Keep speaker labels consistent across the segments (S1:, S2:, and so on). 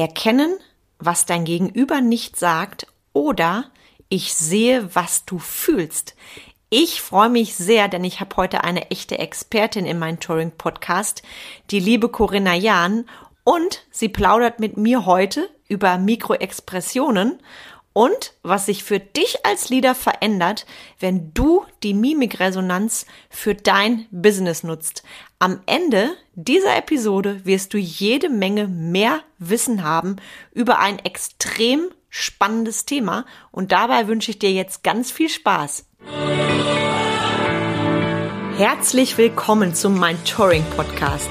S1: Erkennen, was dein Gegenüber nicht sagt oder ich sehe, was du fühlst. Ich freue mich sehr, denn ich habe heute eine echte Expertin in meinem Touring-Podcast, die liebe Corinna Jahn, und sie plaudert mit mir heute über Mikroexpressionen und was sich für dich als Leader verändert, wenn du die Mimikresonanz für dein Business nutzt. Am Ende dieser Episode wirst du jede Menge mehr Wissen haben über ein extrem spannendes Thema und dabei wünsche ich dir jetzt ganz viel Spaß. Herzlich willkommen zum Mein Touring Podcast,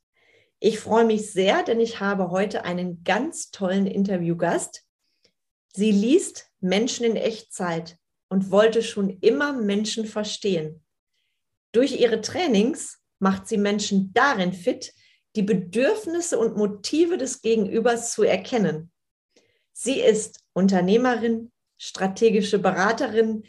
S1: Ich freue mich sehr, denn ich habe heute einen ganz tollen Interviewgast. Sie liest Menschen in Echtzeit und wollte schon immer Menschen verstehen. Durch ihre Trainings macht sie Menschen darin fit, die Bedürfnisse und Motive des Gegenübers zu erkennen. Sie ist Unternehmerin, strategische Beraterin,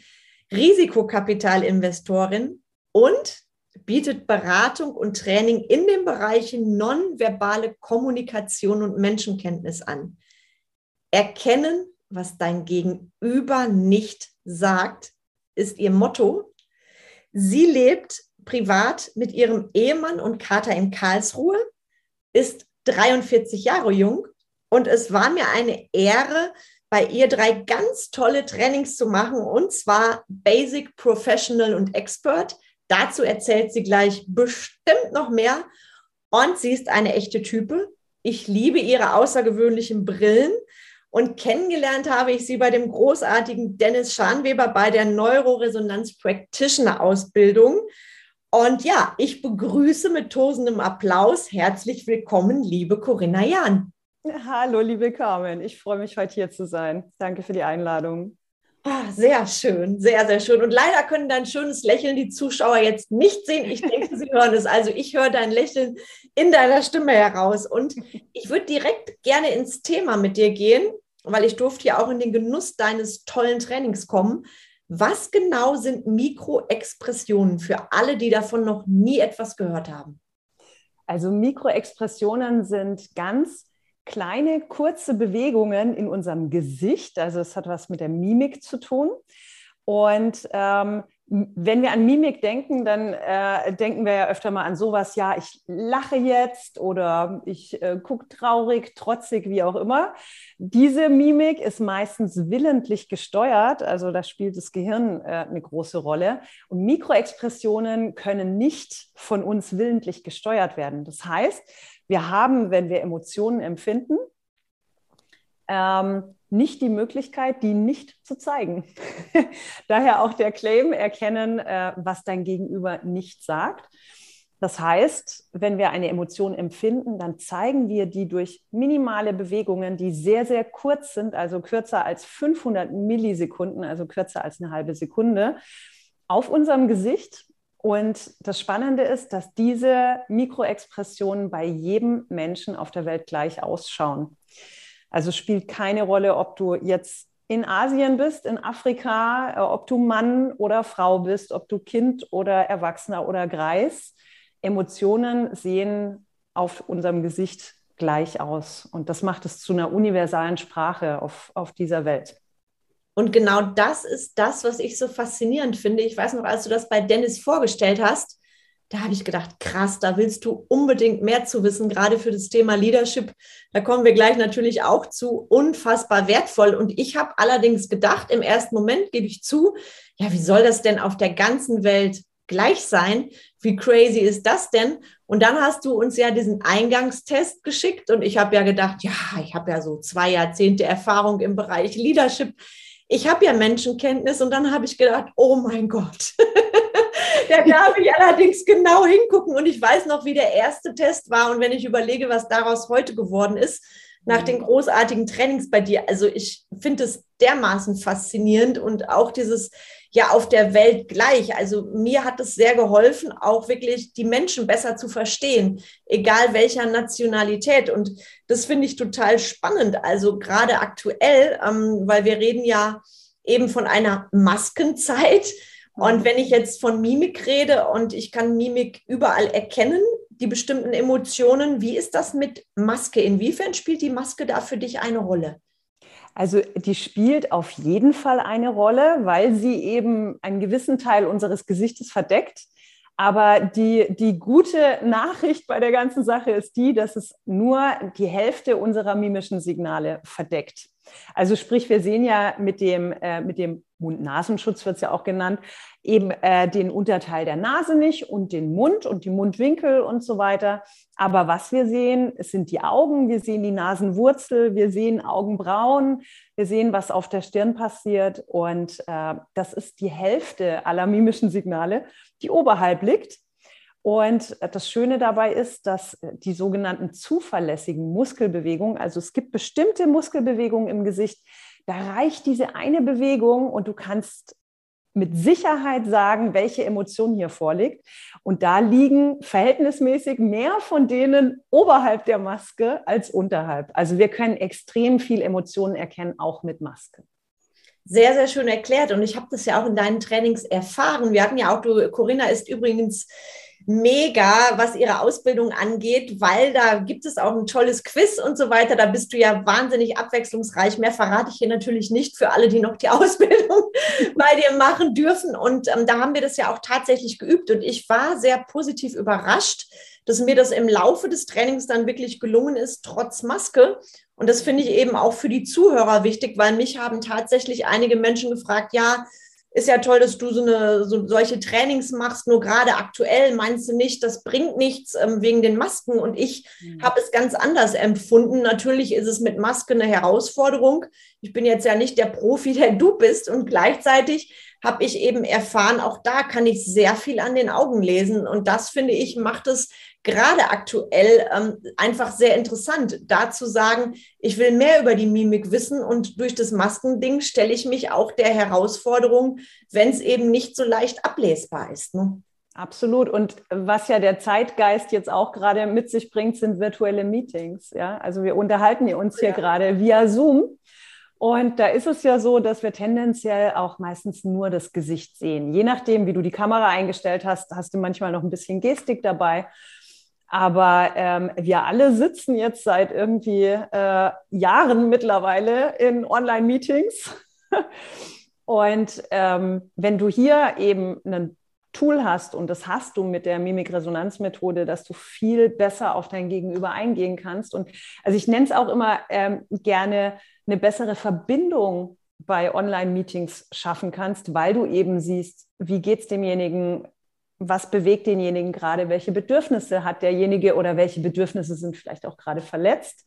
S1: Risikokapitalinvestorin und bietet Beratung und Training in den Bereichen nonverbale Kommunikation und Menschenkenntnis an. Erkennen, was dein Gegenüber nicht sagt, ist ihr Motto. Sie lebt privat mit ihrem Ehemann und Kater in Karlsruhe, ist 43 Jahre jung und es war mir eine Ehre, bei ihr drei ganz tolle Trainings zu machen und zwar Basic, Professional und Expert. Dazu erzählt sie gleich bestimmt noch mehr und sie ist eine echte Type. Ich liebe ihre außergewöhnlichen Brillen und kennengelernt habe ich sie bei dem großartigen Dennis Scharnweber bei der Neuroresonanz Practitioner Ausbildung. Und ja, ich begrüße mit tosendem Applaus herzlich willkommen, liebe Corinna Jahn.
S2: Hallo, liebe Carmen. Ich freue mich, heute hier zu sein. Danke für die Einladung.
S1: Ah, sehr schön, sehr, sehr schön. Und leider können dein schönes Lächeln die Zuschauer jetzt nicht sehen. Ich denke, sie hören es. Also ich höre dein Lächeln in deiner Stimme heraus. Und ich würde direkt gerne ins Thema mit dir gehen, weil ich durfte ja auch in den Genuss deines tollen Trainings kommen. Was genau sind Mikroexpressionen für alle, die davon noch nie etwas gehört haben?
S2: Also Mikroexpressionen sind ganz kleine, kurze Bewegungen in unserem Gesicht. Also es hat was mit der Mimik zu tun. Und ähm, wenn wir an Mimik denken, dann äh, denken wir ja öfter mal an sowas, ja, ich lache jetzt oder ich äh, gucke traurig, trotzig, wie auch immer. Diese Mimik ist meistens willentlich gesteuert, also da spielt das Gehirn äh, eine große Rolle. Und Mikroexpressionen können nicht von uns willentlich gesteuert werden. Das heißt, wir haben, wenn wir Emotionen empfinden, ähm, nicht die Möglichkeit, die nicht zu zeigen. Daher auch der Claim, erkennen, äh, was dein Gegenüber nicht sagt. Das heißt, wenn wir eine Emotion empfinden, dann zeigen wir die durch minimale Bewegungen, die sehr, sehr kurz sind, also kürzer als 500 Millisekunden, also kürzer als eine halbe Sekunde, auf unserem Gesicht. Und das Spannende ist, dass diese Mikroexpressionen bei jedem Menschen auf der Welt gleich ausschauen. Also spielt keine Rolle, ob du jetzt in Asien bist, in Afrika, äh, ob du Mann oder Frau bist, ob du Kind oder Erwachsener oder Greis. Emotionen sehen auf unserem Gesicht gleich aus. Und das macht es zu einer universalen Sprache auf, auf dieser Welt.
S1: Und genau das ist das, was ich so faszinierend finde. Ich weiß noch, als du das bei Dennis vorgestellt hast, da habe ich gedacht, krass, da willst du unbedingt mehr zu wissen, gerade für das Thema Leadership. Da kommen wir gleich natürlich auch zu, unfassbar wertvoll. Und ich habe allerdings gedacht, im ersten Moment gebe ich zu, ja, wie soll das denn auf der ganzen Welt gleich sein? Wie crazy ist das denn? Und dann hast du uns ja diesen Eingangstest geschickt und ich habe ja gedacht, ja, ich habe ja so zwei Jahrzehnte Erfahrung im Bereich Leadership. Ich habe ja Menschenkenntnis und dann habe ich gedacht, oh mein Gott. da darf ich allerdings genau hingucken und ich weiß noch, wie der erste Test war und wenn ich überlege, was daraus heute geworden ist, nach mhm. den großartigen Trainings bei dir. Also ich finde es dermaßen faszinierend und auch dieses ja auf der Welt gleich. Also mir hat es sehr geholfen, auch wirklich die Menschen besser zu verstehen, egal welcher Nationalität. Und das finde ich total spannend. Also gerade aktuell, ähm, weil wir reden ja eben von einer Maskenzeit. Und mhm. wenn ich jetzt von Mimik rede und ich kann Mimik überall erkennen, die bestimmten Emotionen, wie ist das mit Maske? Inwiefern spielt die Maske da für dich eine Rolle?
S2: Also die spielt auf jeden Fall eine Rolle, weil sie eben einen gewissen Teil unseres Gesichtes verdeckt. Aber die, die gute Nachricht bei der ganzen Sache ist die, dass es nur die Hälfte unserer mimischen Signale verdeckt. Also sprich, wir sehen ja mit dem, äh, mit dem Mund-Nasenschutz wird es ja auch genannt, eben äh, den Unterteil der Nase nicht und den Mund und die Mundwinkel und so weiter. Aber was wir sehen, es sind die Augen, wir sehen die Nasenwurzel, wir sehen Augenbrauen, wir sehen, was auf der Stirn passiert. Und äh, das ist die Hälfte aller mimischen Signale, die oberhalb liegt. Und das Schöne dabei ist, dass die sogenannten zuverlässigen Muskelbewegungen, also es gibt bestimmte Muskelbewegungen im Gesicht, da reicht diese eine Bewegung und du kannst mit Sicherheit sagen, welche Emotion hier vorliegt. Und da liegen verhältnismäßig mehr von denen oberhalb der Maske als unterhalb. Also wir können extrem viel Emotionen erkennen, auch mit Maske.
S1: Sehr, sehr schön erklärt. Und ich habe das ja auch in deinen Trainings erfahren. Wir hatten ja auch, du, Corinna ist übrigens mega, was ihre Ausbildung angeht, weil da gibt es auch ein tolles Quiz und so weiter. Da bist du ja wahnsinnig abwechslungsreich. Mehr verrate ich hier natürlich nicht für alle, die noch die Ausbildung bei dir machen dürfen. Und ähm, da haben wir das ja auch tatsächlich geübt. Und ich war sehr positiv überrascht, dass mir das im Laufe des Trainings dann wirklich gelungen ist, trotz Maske. Und das finde ich eben auch für die Zuhörer wichtig, weil mich haben tatsächlich einige Menschen gefragt, ja, ist ja toll, dass du so eine so solche Trainings machst, nur gerade aktuell meinst du nicht, das bringt nichts ähm, wegen den Masken und ich mhm. habe es ganz anders empfunden. Natürlich ist es mit Maske eine Herausforderung. Ich bin jetzt ja nicht der Profi, der du bist und gleichzeitig habe ich eben erfahren, auch da kann ich sehr viel an den Augen lesen und das finde ich macht es gerade aktuell ähm, einfach sehr interessant, da zu sagen, ich will mehr über die Mimik wissen und durch das Maskending stelle ich mich auch der Herausforderung, wenn es eben nicht so leicht ablesbar ist. Ne?
S2: Absolut. Und was ja der Zeitgeist jetzt auch gerade mit sich bringt, sind virtuelle Meetings. Ja, also wir unterhalten uns hier ja. gerade via Zoom. Und da ist es ja so, dass wir tendenziell auch meistens nur das Gesicht sehen. Je nachdem, wie du die Kamera eingestellt hast, hast du manchmal noch ein bisschen Gestik dabei. Aber ähm, wir alle sitzen jetzt seit irgendwie äh, Jahren mittlerweile in Online-Meetings. und ähm, wenn du hier eben ein Tool hast, und das hast du mit der Mimikresonanzmethode, dass du viel besser auf dein Gegenüber eingehen kannst. Und also ich nenne es auch immer ähm, gerne eine bessere Verbindung bei Online-Meetings schaffen kannst, weil du eben siehst, wie geht es demjenigen, was bewegt denjenigen gerade, welche Bedürfnisse hat derjenige oder welche Bedürfnisse sind vielleicht auch gerade verletzt,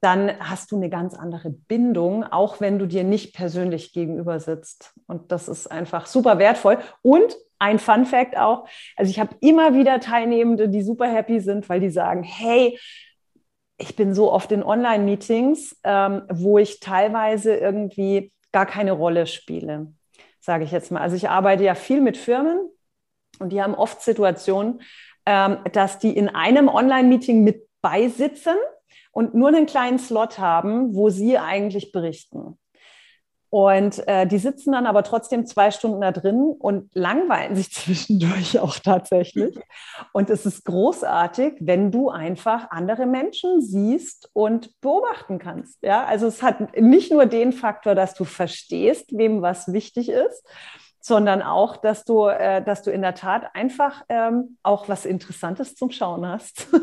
S2: dann hast du eine ganz andere Bindung, auch wenn du dir nicht persönlich gegenüber sitzt. Und das ist einfach super wertvoll. Und ein Fun Fact auch, also ich habe immer wieder Teilnehmende, die super happy sind, weil die sagen, hey, ich bin so oft in Online-Meetings, ähm, wo ich teilweise irgendwie gar keine Rolle spiele, sage ich jetzt mal. Also ich arbeite ja viel mit Firmen, und die haben oft Situationen, ähm, dass die in einem Online-Meeting mit beisitzen und nur einen kleinen Slot haben, wo sie eigentlich berichten. Und äh, die sitzen dann aber trotzdem zwei Stunden da drin und langweilen sich zwischendurch auch tatsächlich. Und es ist großartig, wenn du einfach andere Menschen siehst und beobachten kannst. Ja, also es hat nicht nur den Faktor, dass du verstehst, wem was wichtig ist, sondern auch, dass du, äh, dass du in der Tat einfach ähm, auch was Interessantes zum Schauen hast.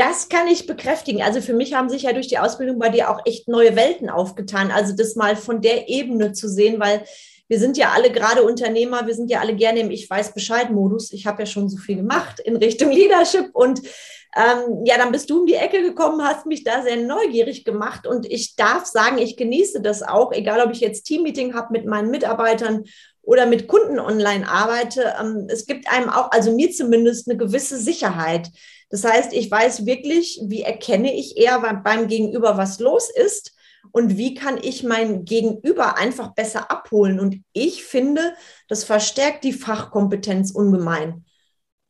S1: Das kann ich bekräftigen. Also für mich haben sich ja durch die Ausbildung bei dir auch echt neue Welten aufgetan. Also das mal von der Ebene zu sehen, weil wir sind ja alle gerade Unternehmer, wir sind ja alle gerne im Ich weiß Bescheid-Modus. Ich habe ja schon so viel gemacht in Richtung Leadership und ähm, ja, dann bist du um die Ecke gekommen, hast mich da sehr neugierig gemacht und ich darf sagen, ich genieße das auch, egal ob ich jetzt Teammeeting habe mit meinen Mitarbeitern oder mit Kunden online arbeite, ähm, es gibt einem auch, also mir zumindest, eine gewisse Sicherheit. Das heißt, ich weiß wirklich, wie erkenne ich eher beim Gegenüber, was los ist und wie kann ich mein Gegenüber einfach besser abholen. Und ich finde, das verstärkt die Fachkompetenz ungemein.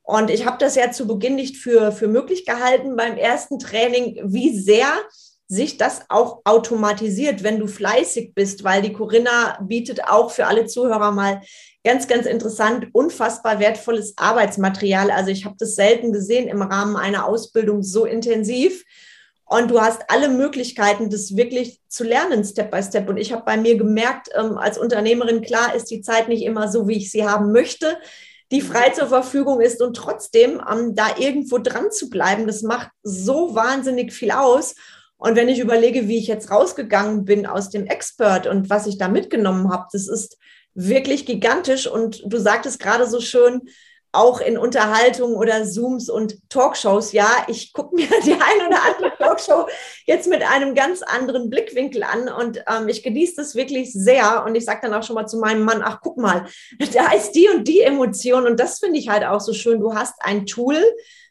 S1: Und ich habe das ja zu Beginn nicht für, für möglich gehalten beim ersten Training, wie sehr sich das auch automatisiert, wenn du fleißig bist, weil die Corinna bietet auch für alle Zuhörer mal ganz, ganz interessant, unfassbar wertvolles Arbeitsmaterial. Also ich habe das selten gesehen im Rahmen einer Ausbildung so intensiv. Und du hast alle Möglichkeiten, das wirklich zu lernen, Step by Step. Und ich habe bei mir gemerkt, ähm, als Unternehmerin, klar ist die Zeit nicht immer so, wie ich sie haben möchte, die frei zur Verfügung ist. Und trotzdem ähm, da irgendwo dran zu bleiben, das macht so wahnsinnig viel aus. Und wenn ich überlege, wie ich jetzt rausgegangen bin aus dem Expert und was ich da mitgenommen habe, das ist wirklich gigantisch. Und du sagtest gerade so schön, auch in Unterhaltung oder Zooms und Talkshows. Ja, ich gucke mir die ein oder andere Talkshow jetzt mit einem ganz anderen Blickwinkel an und ähm, ich genieße das wirklich sehr. Und ich sage dann auch schon mal zu meinem Mann, ach guck mal, da ist die und die Emotion. Und das finde ich halt auch so schön. Du hast ein Tool,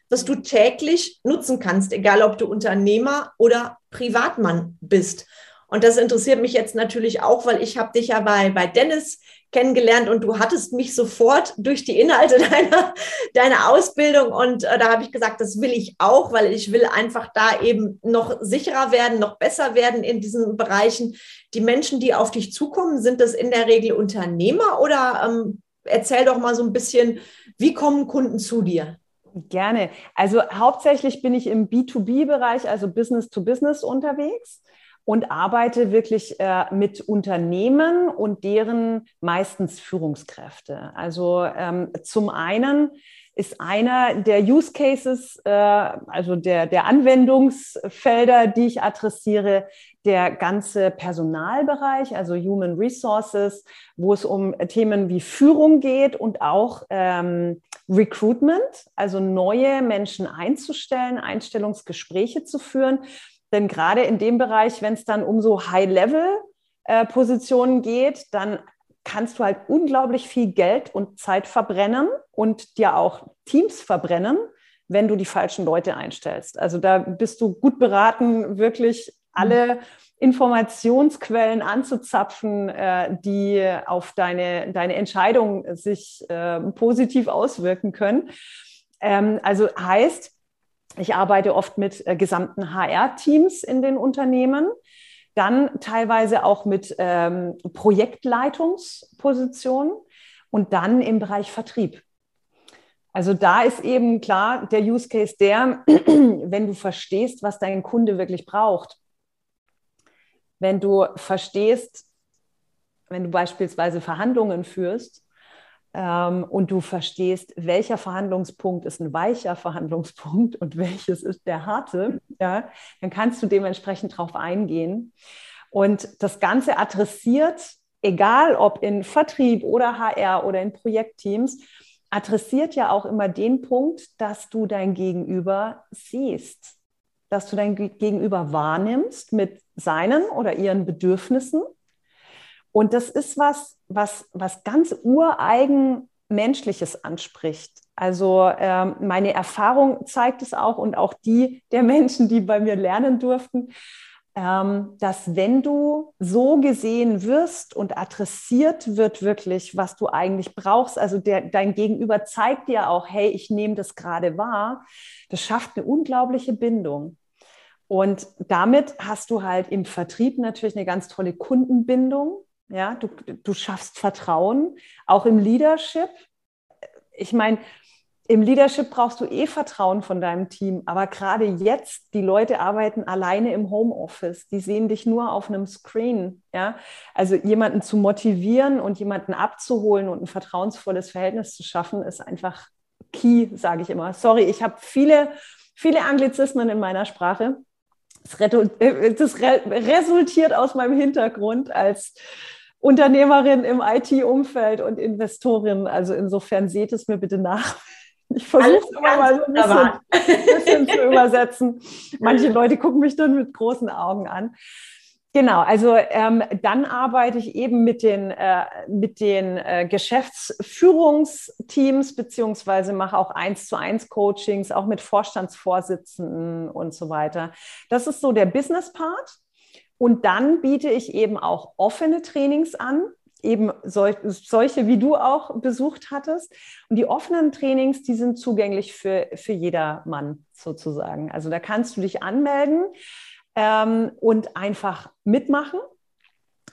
S1: das du täglich nutzen kannst, egal ob du Unternehmer oder Privatmann bist. Und das interessiert mich jetzt natürlich auch, weil ich habe dich ja bei, bei Dennis kennengelernt und du hattest mich sofort durch die Inhalte deiner, deiner Ausbildung und äh, da habe ich gesagt, das will ich auch, weil ich will einfach da eben noch sicherer werden, noch besser werden in diesen Bereichen. Die Menschen, die auf dich zukommen, sind das in der Regel Unternehmer oder ähm, erzähl doch mal so ein bisschen, wie kommen Kunden zu dir?
S2: Gerne. Also hauptsächlich bin ich im B2B-Bereich, also Business to Business unterwegs und arbeite wirklich äh, mit Unternehmen und deren meistens Führungskräfte. Also ähm, zum einen ist einer der Use Cases, äh, also der, der Anwendungsfelder, die ich adressiere, der ganze Personalbereich, also Human Resources, wo es um Themen wie Führung geht und auch ähm, Recruitment, also neue Menschen einzustellen, Einstellungsgespräche zu führen. Denn gerade in dem Bereich, wenn es dann um so High-Level-Positionen geht, dann kannst du halt unglaublich viel Geld und Zeit verbrennen und dir auch Teams verbrennen, wenn du die falschen Leute einstellst. Also da bist du gut beraten, wirklich alle Informationsquellen anzuzapfen, äh, die auf deine, deine Entscheidung sich äh, positiv auswirken können. Ähm, also heißt, ich arbeite oft mit äh, gesamten HR-Teams in den Unternehmen, dann teilweise auch mit ähm, Projektleitungspositionen und dann im Bereich Vertrieb. Also da ist eben klar der Use Case der, wenn du verstehst, was dein Kunde wirklich braucht. Wenn du verstehst, wenn du beispielsweise Verhandlungen führst, und du verstehst, welcher Verhandlungspunkt ist ein weicher Verhandlungspunkt und welches ist der harte, ja, dann kannst du dementsprechend darauf eingehen. Und das Ganze adressiert, egal ob in Vertrieb oder HR oder in Projektteams, adressiert ja auch immer den Punkt, dass du dein Gegenüber siehst, dass du dein Gegenüber wahrnimmst mit seinen oder ihren Bedürfnissen und das ist was, was, was ganz ureigen Menschliches anspricht. Also ähm, meine Erfahrung zeigt es auch und auch die der Menschen, die bei mir lernen durften, ähm, dass wenn du so gesehen wirst und adressiert wird wirklich, was du eigentlich brauchst, also der, dein Gegenüber zeigt dir auch, hey, ich nehme das gerade wahr, das schafft eine unglaubliche Bindung. Und damit hast du halt im Vertrieb natürlich eine ganz tolle Kundenbindung. Ja, du, du schaffst Vertrauen, auch im Leadership. Ich meine, im Leadership brauchst du eh Vertrauen von deinem Team, aber gerade jetzt, die Leute arbeiten alleine im Homeoffice, die sehen dich nur auf einem Screen. Ja? Also jemanden zu motivieren und jemanden abzuholen und ein vertrauensvolles Verhältnis zu schaffen, ist einfach key, sage ich immer. Sorry, ich habe viele, viele Anglizismen in meiner Sprache. Das, äh, resultiert aus meinem Hintergrund als Unternehmerin im IT-Umfeld und Investorin. Also insofern seht es mir bitte nach. Ich versuche es immer mal so ein bisschen, bisschen zu übersetzen. Manche Leute gucken mich dann mit großen Augen an. Genau, also ähm, dann arbeite ich eben mit den, äh, mit den äh, Geschäftsführungsteams beziehungsweise mache auch eins zu eins Coachings, auch mit Vorstandsvorsitzenden und so weiter. Das ist so der Business Part. Und dann biete ich eben auch offene Trainings an, eben sol solche, wie du auch besucht hattest. Und die offenen Trainings, die sind zugänglich für, für jedermann sozusagen. Also da kannst du dich anmelden ähm, und einfach mitmachen.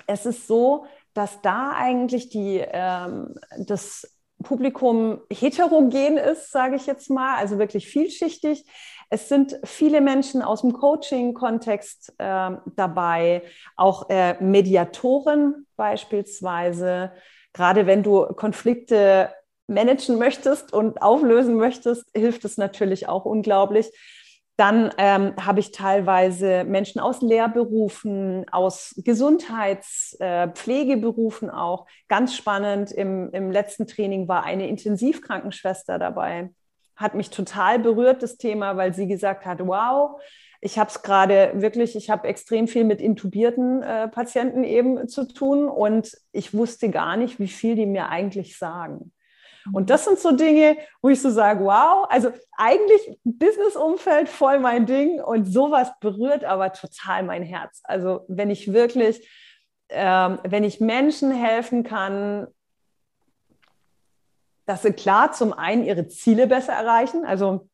S2: Es ist so, dass da eigentlich die, ähm, das Publikum heterogen ist, sage ich jetzt mal, also wirklich vielschichtig. Es sind viele Menschen aus dem Coaching-Kontext äh, dabei, auch äh, Mediatoren beispielsweise. Gerade wenn du Konflikte managen möchtest und auflösen möchtest, hilft es natürlich auch unglaublich. Dann ähm, habe ich teilweise Menschen aus Lehrberufen, aus Gesundheitspflegeberufen äh, auch. Ganz spannend, im, im letzten Training war eine Intensivkrankenschwester dabei. Hat mich total berührt, das Thema, weil sie gesagt hat, wow, ich habe es gerade wirklich, ich habe extrem viel mit intubierten äh, Patienten eben zu tun und ich wusste gar nicht, wie viel die mir eigentlich sagen. Und das sind so Dinge, wo ich so sage, wow, also eigentlich Business-Umfeld voll mein Ding und sowas berührt aber total mein Herz. Also wenn ich wirklich, ähm, wenn ich Menschen helfen kann, dass sie klar zum einen ihre Ziele besser erreichen, also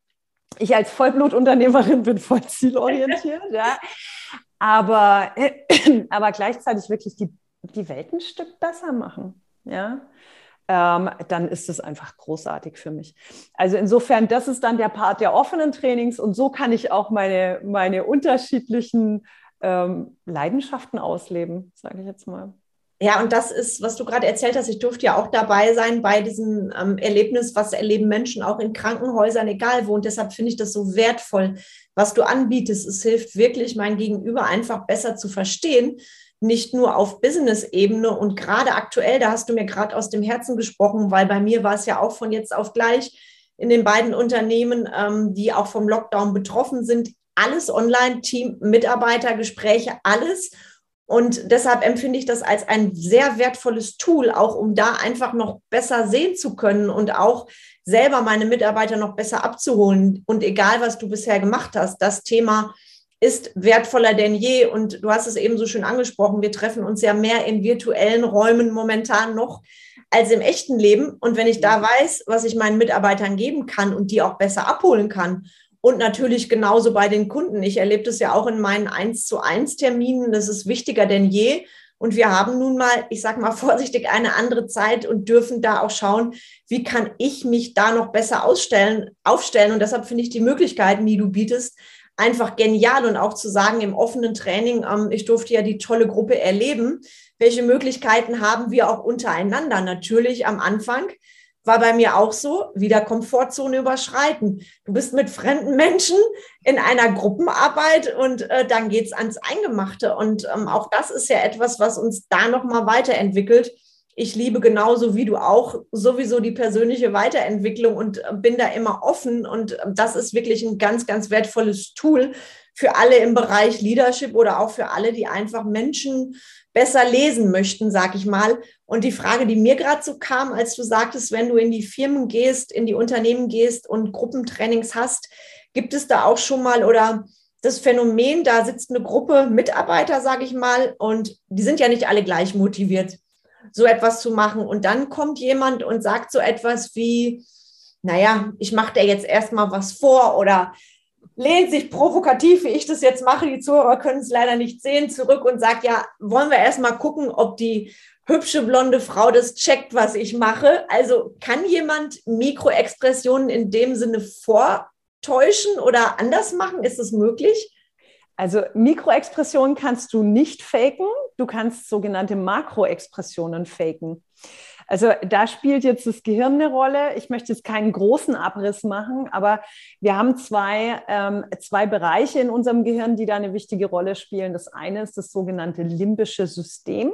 S2: ich als Vollblutunternehmerin bin voll zielorientiert, ja. Aber, aber gleichzeitig wirklich die, die Welt ein Stück besser machen. Ja ähm, dann ist es einfach großartig für mich. Also insofern, das ist dann der Part der offenen Trainings und so kann ich auch meine, meine unterschiedlichen ähm, Leidenschaften ausleben, sage ich jetzt mal.
S1: Ja, und das ist, was du gerade erzählt hast. Ich durfte ja auch dabei sein bei diesem ähm, Erlebnis, was erleben Menschen auch in Krankenhäusern, egal wo. Und deshalb finde ich das so wertvoll, was du anbietest. Es hilft wirklich, mein Gegenüber einfach besser zu verstehen, nicht nur auf Business-Ebene und gerade aktuell, da hast du mir gerade aus dem Herzen gesprochen, weil bei mir war es ja auch von jetzt auf gleich in den beiden Unternehmen, ähm, die auch vom Lockdown betroffen sind, alles online, Team, Mitarbeitergespräche, alles. Und deshalb empfinde ich das als ein sehr wertvolles Tool, auch um da einfach noch besser sehen zu können und auch selber meine Mitarbeiter noch besser abzuholen. Und egal, was du bisher gemacht hast, das Thema ist wertvoller denn je. Und du hast es eben so schön angesprochen, wir treffen uns ja mehr in virtuellen Räumen momentan noch als im echten Leben. Und wenn ich da weiß, was ich meinen Mitarbeitern geben kann und die auch besser abholen kann, und natürlich genauso bei den Kunden. Ich erlebe das ja auch in meinen 1 zu 1 Terminen. Das ist wichtiger denn je. Und wir haben nun mal, ich sage mal vorsichtig, eine andere Zeit und dürfen da auch schauen, wie kann ich mich da noch besser ausstellen, aufstellen. Und deshalb finde ich die Möglichkeiten, die du bietest, einfach genial und auch zu sagen im offenen Training, ähm, ich durfte ja die tolle Gruppe erleben. Welche Möglichkeiten haben wir auch untereinander? Natürlich am Anfang war bei mir auch so, wieder Komfortzone überschreiten. Du bist mit fremden Menschen in einer Gruppenarbeit und äh, dann geht's ans Eingemachte. Und ähm, auch das ist ja etwas, was uns da nochmal weiterentwickelt ich liebe genauso wie du auch sowieso die persönliche Weiterentwicklung und äh, bin da immer offen. Und äh, das ist wirklich ein ganz, ganz wertvolles Tool für alle im Bereich Leadership oder auch für alle, die einfach Menschen besser lesen möchten, sag ich mal. Und die Frage, die mir gerade so kam, als du sagtest, wenn du in die Firmen gehst, in die Unternehmen gehst und Gruppentrainings hast, gibt es da auch schon mal oder das Phänomen, da sitzt eine Gruppe Mitarbeiter, sage ich mal, und die sind ja nicht alle gleich motiviert so etwas zu machen. Und dann kommt jemand und sagt so etwas wie, naja, ich mache dir jetzt erstmal was vor oder lehnt sich provokativ, wie ich das jetzt mache, die Zuhörer können es leider nicht sehen, zurück und sagt, ja, wollen wir erstmal gucken, ob die hübsche blonde Frau das checkt, was ich mache. Also kann jemand Mikroexpressionen in dem Sinne vortäuschen oder anders machen? Ist es möglich?
S2: Also Mikroexpressionen kannst du nicht faken, du kannst sogenannte Makroexpressionen faken. Also da spielt jetzt das Gehirn eine Rolle. Ich möchte jetzt keinen großen Abriss machen, aber wir haben zwei, ähm, zwei Bereiche in unserem Gehirn, die da eine wichtige Rolle spielen. Das eine ist das sogenannte limbische System.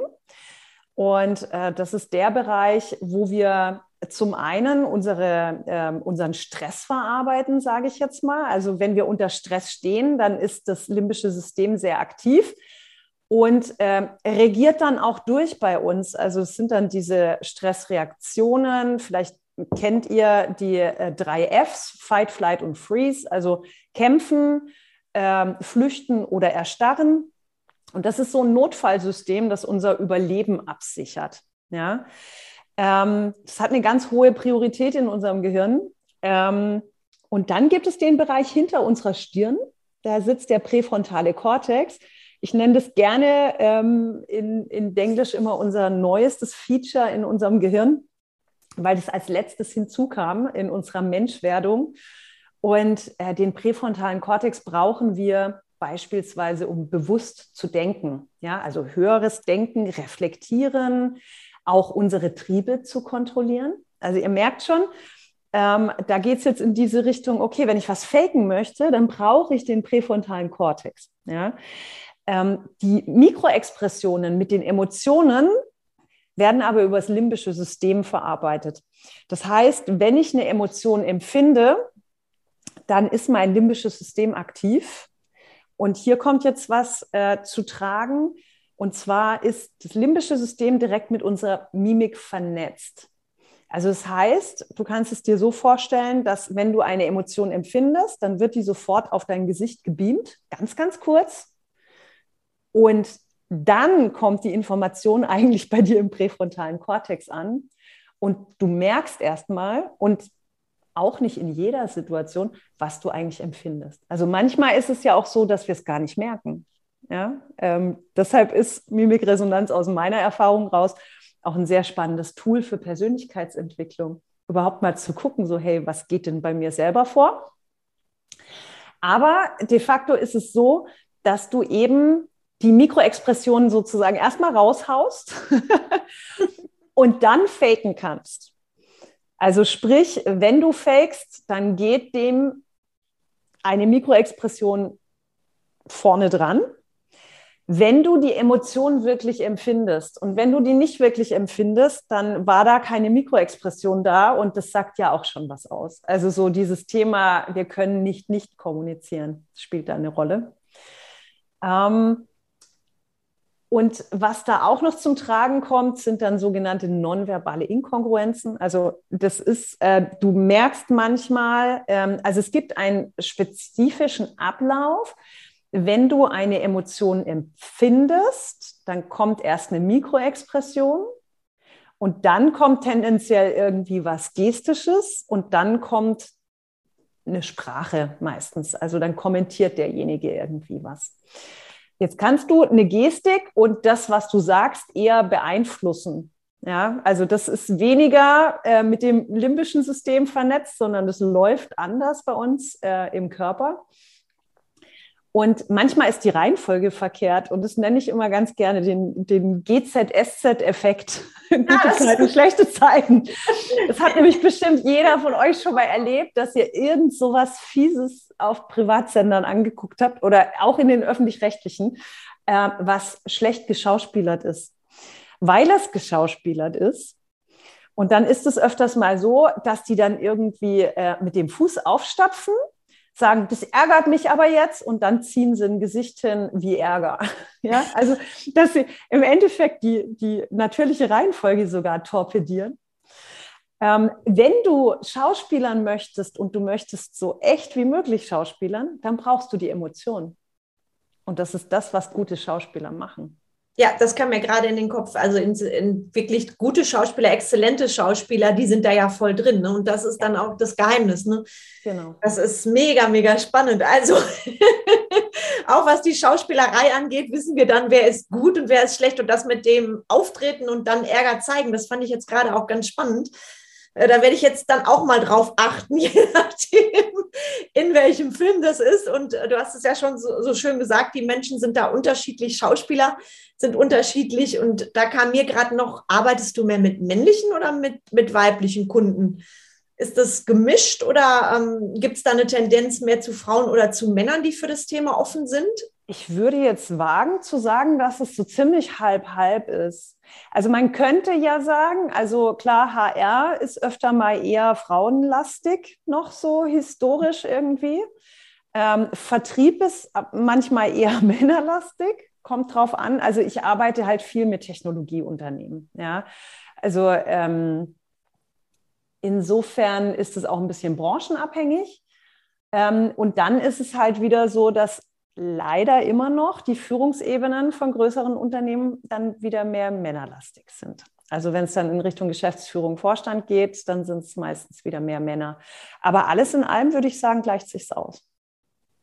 S2: Und äh, das ist der Bereich, wo wir zum einen unsere, äh, unseren Stress verarbeiten, sage ich jetzt mal. Also wenn wir unter Stress stehen, dann ist das limbische System sehr aktiv. und äh, regiert dann auch durch bei uns. Also es sind dann diese Stressreaktionen. Vielleicht kennt ihr die äh, drei Fs, Fight, Flight und Freeze, also kämpfen, äh, flüchten oder erstarren. Und das ist so ein Notfallsystem, das unser Überleben absichert. Ja? Ähm, das hat eine ganz hohe Priorität in unserem Gehirn. Ähm, und dann gibt es den Bereich hinter unserer Stirn. Da sitzt der präfrontale Kortex. Ich nenne das gerne ähm, in, in Englisch immer unser neuestes Feature in unserem Gehirn, weil das als letztes hinzukam in unserer Menschwerdung. Und äh, den präfrontalen Kortex brauchen wir beispielsweise, um bewusst zu denken. Ja, also höheres Denken, reflektieren, auch unsere Triebe zu kontrollieren. Also ihr merkt schon, ähm, da geht es jetzt in diese Richtung, okay, wenn ich was faken möchte, dann brauche ich den präfrontalen Kortex. Ja? Ähm, die Mikroexpressionen mit den Emotionen werden aber über das limbische System verarbeitet. Das heißt, wenn ich eine Emotion empfinde, dann ist mein limbisches System aktiv. Und hier kommt jetzt was äh, zu tragen. Und zwar ist das limbische System direkt mit unserer Mimik vernetzt. Also das heißt, du kannst es dir so vorstellen, dass wenn du eine Emotion empfindest, dann wird die sofort auf dein Gesicht gebeamt, ganz, ganz kurz. Und dann kommt die Information eigentlich bei dir im präfrontalen Kortex an und du merkst erstmal und auch nicht in jeder Situation, was du eigentlich empfindest. Also manchmal ist es ja auch so, dass wir es gar nicht merken. Ja? Ähm, deshalb ist Mimikresonanz aus meiner Erfahrung raus auch ein sehr spannendes Tool für Persönlichkeitsentwicklung. Überhaupt mal zu gucken, so hey, was geht denn bei mir selber vor? Aber de facto ist es so, dass du eben die Mikroexpressionen sozusagen erstmal raushaust und dann faken kannst. Also sprich, wenn du fakest, dann geht dem eine Mikroexpression vorne dran. Wenn du die Emotion wirklich empfindest und wenn du die nicht wirklich empfindest, dann war da keine Mikroexpression da und das sagt ja auch schon was aus. Also so dieses Thema, wir können nicht nicht kommunizieren, spielt da eine Rolle. Ähm, und was da auch noch zum Tragen kommt, sind dann sogenannte nonverbale Inkongruenzen. Also das ist, äh, du merkst manchmal, ähm, also es gibt einen spezifischen Ablauf. Wenn du eine Emotion empfindest, dann kommt erst eine Mikroexpression und dann kommt tendenziell irgendwie was Gestisches und dann kommt eine Sprache meistens. Also dann kommentiert derjenige irgendwie was. Jetzt kannst du eine Gestik und das, was du sagst, eher beeinflussen. Ja, also das ist weniger äh, mit dem limbischen System vernetzt, sondern das läuft anders bei uns äh, im Körper. Und manchmal ist die Reihenfolge verkehrt und das nenne ich immer ganz gerne den, den GZSZ-Effekt. Gute Zeiten, schlechte Zeiten. Das hat nämlich bestimmt jeder von euch schon mal erlebt, dass ihr irgend so was Fieses auf Privatsendern angeguckt habt oder auch in den öffentlich-rechtlichen, äh, was schlecht geschauspielert ist. Weil es geschauspielert ist, und dann ist es öfters mal so, dass die dann irgendwie äh, mit dem Fuß aufstapfen sagen, das ärgert mich aber jetzt und dann ziehen sie ein Gesicht hin wie Ärger. Ja, also, dass sie im Endeffekt die, die natürliche Reihenfolge sogar torpedieren. Ähm, wenn du Schauspielern möchtest und du möchtest so echt wie möglich Schauspielern, dann brauchst du die Emotionen. Und das ist das, was gute Schauspieler machen.
S1: Ja, das kam mir gerade in den Kopf. Also in, in, wirklich gute Schauspieler, exzellente Schauspieler, die sind da ja voll drin. Ne? Und das ist dann auch das Geheimnis. Ne? Genau. Das ist mega, mega spannend. Also auch was die Schauspielerei angeht, wissen wir dann, wer ist gut und wer ist schlecht. Und das mit dem Auftreten und dann Ärger zeigen, das fand ich jetzt gerade auch ganz spannend. Äh, da werde ich jetzt dann auch mal drauf achten, je nachdem, in welchem Film das ist. Und äh, du hast es ja schon so, so schön gesagt, die Menschen sind da unterschiedlich, Schauspieler sind unterschiedlich. Und da kam mir gerade noch, arbeitest du mehr mit männlichen oder mit, mit weiblichen Kunden? Ist das gemischt oder ähm, gibt es da eine Tendenz mehr zu Frauen oder zu Männern, die für das Thema offen sind?
S2: Ich würde jetzt wagen zu sagen, dass es so ziemlich halb-halb ist. Also man könnte ja sagen, also klar, HR ist öfter mal eher frauenlastig, noch so historisch irgendwie. Ähm, Vertrieb ist manchmal eher männerlastig. kommt drauf an. Also ich arbeite halt viel mit Technologieunternehmen. Ja, also ähm, insofern ist es auch ein bisschen branchenabhängig. Ähm, und dann ist es halt wieder so, dass leider immer noch die Führungsebenen von größeren Unternehmen dann wieder mehr männerlastig sind. Also wenn es dann in Richtung Geschäftsführung, Vorstand geht, dann sind es meistens wieder mehr Männer. Aber alles in allem würde ich sagen, gleicht sich aus.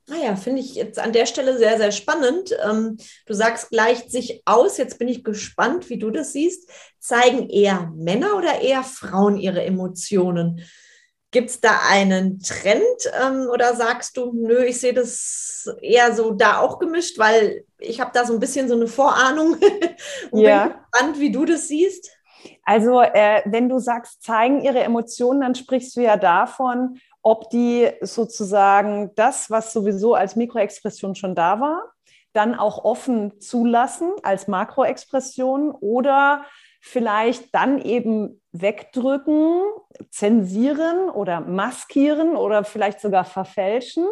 S1: Naja, ah finde ich jetzt an der Stelle sehr, sehr spannend. Ähm, du sagst, gleicht sich aus. Jetzt bin ich gespannt, wie du das siehst. Zeigen eher Männer oder eher Frauen ihre Emotionen? Gibt es da einen Trend ähm, oder sagst du, nö, ich sehe das eher so da auch gemischt, weil ich habe da so ein bisschen so eine Vorahnung und ja. bin gespannt, wie du das siehst?
S2: Also, äh, wenn du sagst, zeigen ihre Emotionen, dann sprichst du ja davon, ob die sozusagen das, was sowieso als Mikroexpression schon da war, dann auch offen zulassen als Makroexpression oder vielleicht dann eben wegdrücken, zensieren oder maskieren oder vielleicht sogar verfälschen.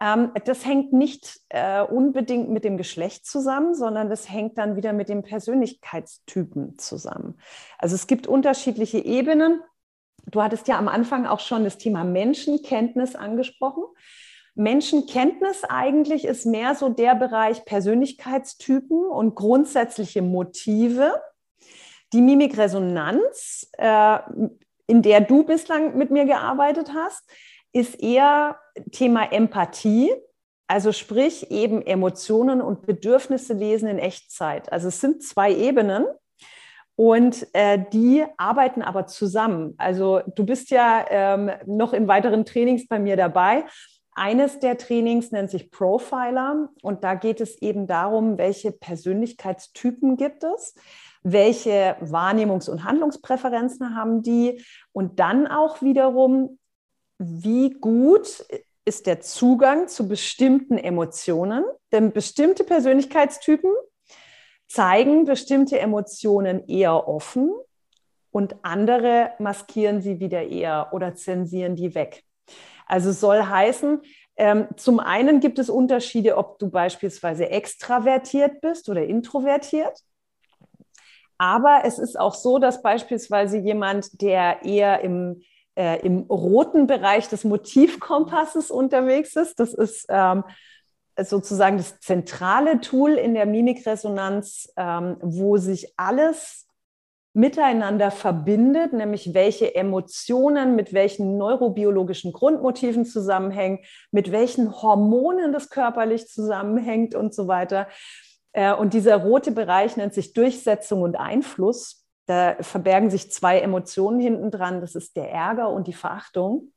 S2: Ähm, das hängt nicht äh, unbedingt mit dem Geschlecht zusammen, sondern das hängt dann wieder mit dem Persönlichkeitstypen zusammen. Also es gibt unterschiedliche Ebenen. Du hattest ja am Anfang auch schon das Thema Menschenkenntnis angesprochen. Menschenkenntnis eigentlich ist mehr so der Bereich Persönlichkeitstypen und grundsätzliche Motive. Die Mimikresonanz, äh, in der du bislang mit mir gearbeitet hast, ist eher Thema Empathie. Also sprich eben Emotionen und Bedürfnisse lesen in Echtzeit. Also es sind zwei Ebenen und äh, die arbeiten aber zusammen. Also du bist ja ähm, noch in weiteren Trainings bei mir dabei. Eines der Trainings nennt sich Profiler und da geht es eben darum, welche Persönlichkeitstypen gibt es, welche Wahrnehmungs- und Handlungspräferenzen haben die und dann auch wiederum, wie gut ist der Zugang zu bestimmten Emotionen. Denn bestimmte Persönlichkeitstypen zeigen bestimmte Emotionen eher offen und andere maskieren sie wieder eher oder zensieren die weg. Also soll heißen, ähm, zum einen gibt es Unterschiede, ob du beispielsweise extravertiert bist oder introvertiert. Aber es ist auch so, dass beispielsweise jemand, der eher im äh, im roten Bereich des Motivkompasses unterwegs ist. Das ist ähm, sozusagen das zentrale Tool in der Mimikresonanz, ähm, wo sich alles miteinander verbindet, nämlich welche Emotionen mit welchen neurobiologischen Grundmotiven zusammenhängen, mit welchen Hormonen das körperlich zusammenhängt und so weiter. Äh, und dieser rote Bereich nennt sich Durchsetzung und Einfluss. Da verbergen sich zwei Emotionen hinten dran. Das ist der Ärger und die Verachtung.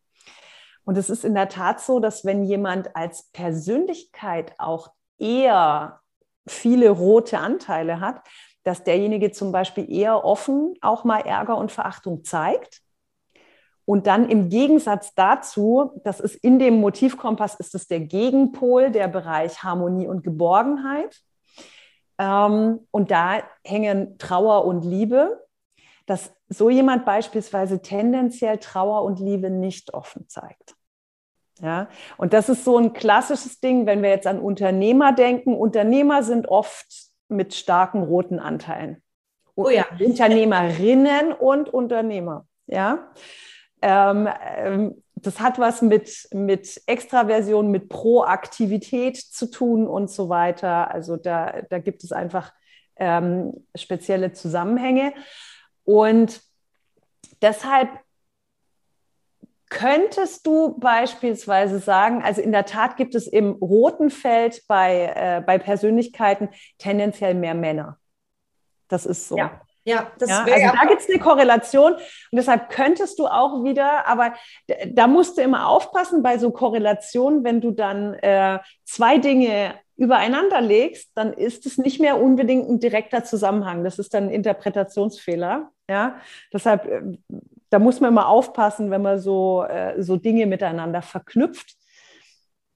S2: Und es ist in der Tat so, dass wenn jemand als Persönlichkeit auch eher viele rote Anteile hat, dass derjenige zum Beispiel eher offen auch mal Ärger und Verachtung zeigt. Und dann im Gegensatz dazu, das ist in dem Motivkompass, ist es der Gegenpol, der Bereich Harmonie und Geborgenheit. Ähm, und da hängen Trauer und Liebe, dass so jemand beispielsweise tendenziell Trauer und Liebe nicht offen zeigt. Ja, und das ist so ein klassisches Ding, wenn wir jetzt an Unternehmer denken. Unternehmer sind oft mit starken roten Anteilen. Oh ja. Unternehmerinnen und Unternehmer. Ja. Ähm, ähm, das hat was mit, mit Extraversion, mit Proaktivität zu tun und so weiter. Also da, da gibt es einfach ähm, spezielle Zusammenhänge. Und deshalb könntest du beispielsweise sagen, also in der Tat gibt es im roten Feld bei, äh, bei Persönlichkeiten tendenziell mehr Männer. Das ist so.
S1: Ja. Ja,
S2: das ja, also da gibt es eine Korrelation und deshalb könntest du auch wieder, aber da musst du immer aufpassen bei so Korrelationen, wenn du dann äh, zwei Dinge übereinander legst, dann ist es nicht mehr unbedingt ein direkter Zusammenhang. Das ist dann ein Interpretationsfehler. Ja, deshalb, äh, da muss man immer aufpassen, wenn man so, äh, so Dinge miteinander verknüpft.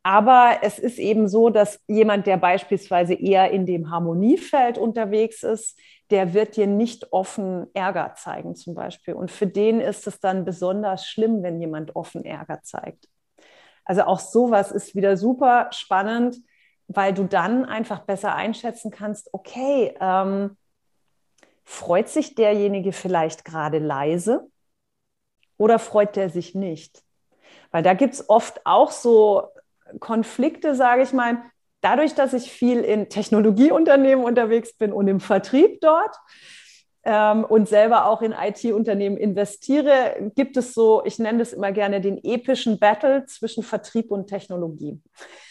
S2: Aber es ist eben so, dass jemand, der beispielsweise eher in dem Harmoniefeld unterwegs ist, der wird dir nicht offen Ärger zeigen zum Beispiel. Und für den ist es dann besonders schlimm, wenn jemand offen Ärger zeigt. Also auch sowas ist wieder super spannend. weil du dann einfach besser einschätzen kannst, okay, ähm, freut sich derjenige vielleicht gerade leise oder freut der sich nicht? Weil da gibt es oft auch so Konflikte, sage ich mal, dadurch, dass ich viel in Technologieunternehmen unterwegs bin und im Vertrieb dort, ähm, und selber auch in IT-Unternehmen investiere, gibt es so, ich nenne das immer gerne den epischen Battle zwischen Vertrieb und Technologie.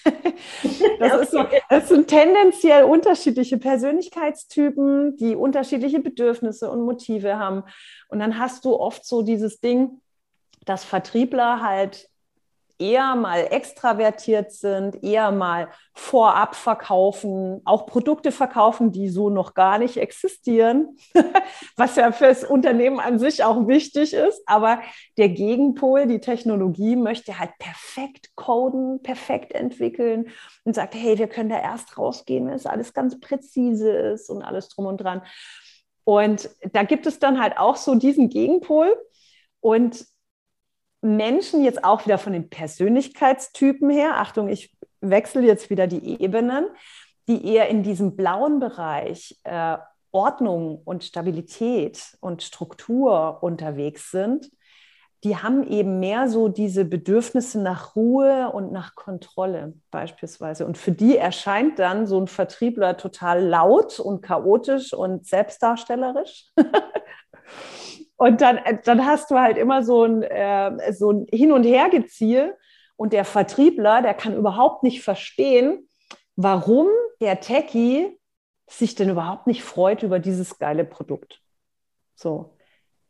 S2: das, ist so, das sind tendenziell unterschiedliche Persönlichkeitstypen, die unterschiedliche Bedürfnisse und Motive haben. Und dann hast du oft so dieses Ding, dass Vertriebler halt eher mal extravertiert sind, eher mal vorab verkaufen, auch Produkte verkaufen, die so noch gar nicht existieren, was ja für das Unternehmen an sich auch wichtig ist. Aber der Gegenpol, die Technologie, möchte halt perfekt coden, perfekt entwickeln und sagt, hey, wir können da erst rausgehen, wenn es alles ganz präzise ist und alles drum und dran. Und da gibt es dann halt auch so diesen Gegenpol. Und Menschen jetzt auch wieder von den Persönlichkeitstypen her, Achtung, ich wechsle jetzt wieder die Ebenen, die eher in diesem blauen Bereich äh, Ordnung und Stabilität und Struktur unterwegs sind, die haben eben mehr so diese Bedürfnisse nach Ruhe und nach Kontrolle beispielsweise. Und für die erscheint dann so ein Vertriebler total laut und chaotisch und selbstdarstellerisch. Und dann, äh, dann hast du halt immer so ein, äh, so ein Hin- und Hergeziehe. Und der Vertriebler, der kann überhaupt nicht verstehen, warum der Techie sich denn überhaupt nicht freut über dieses geile Produkt. So.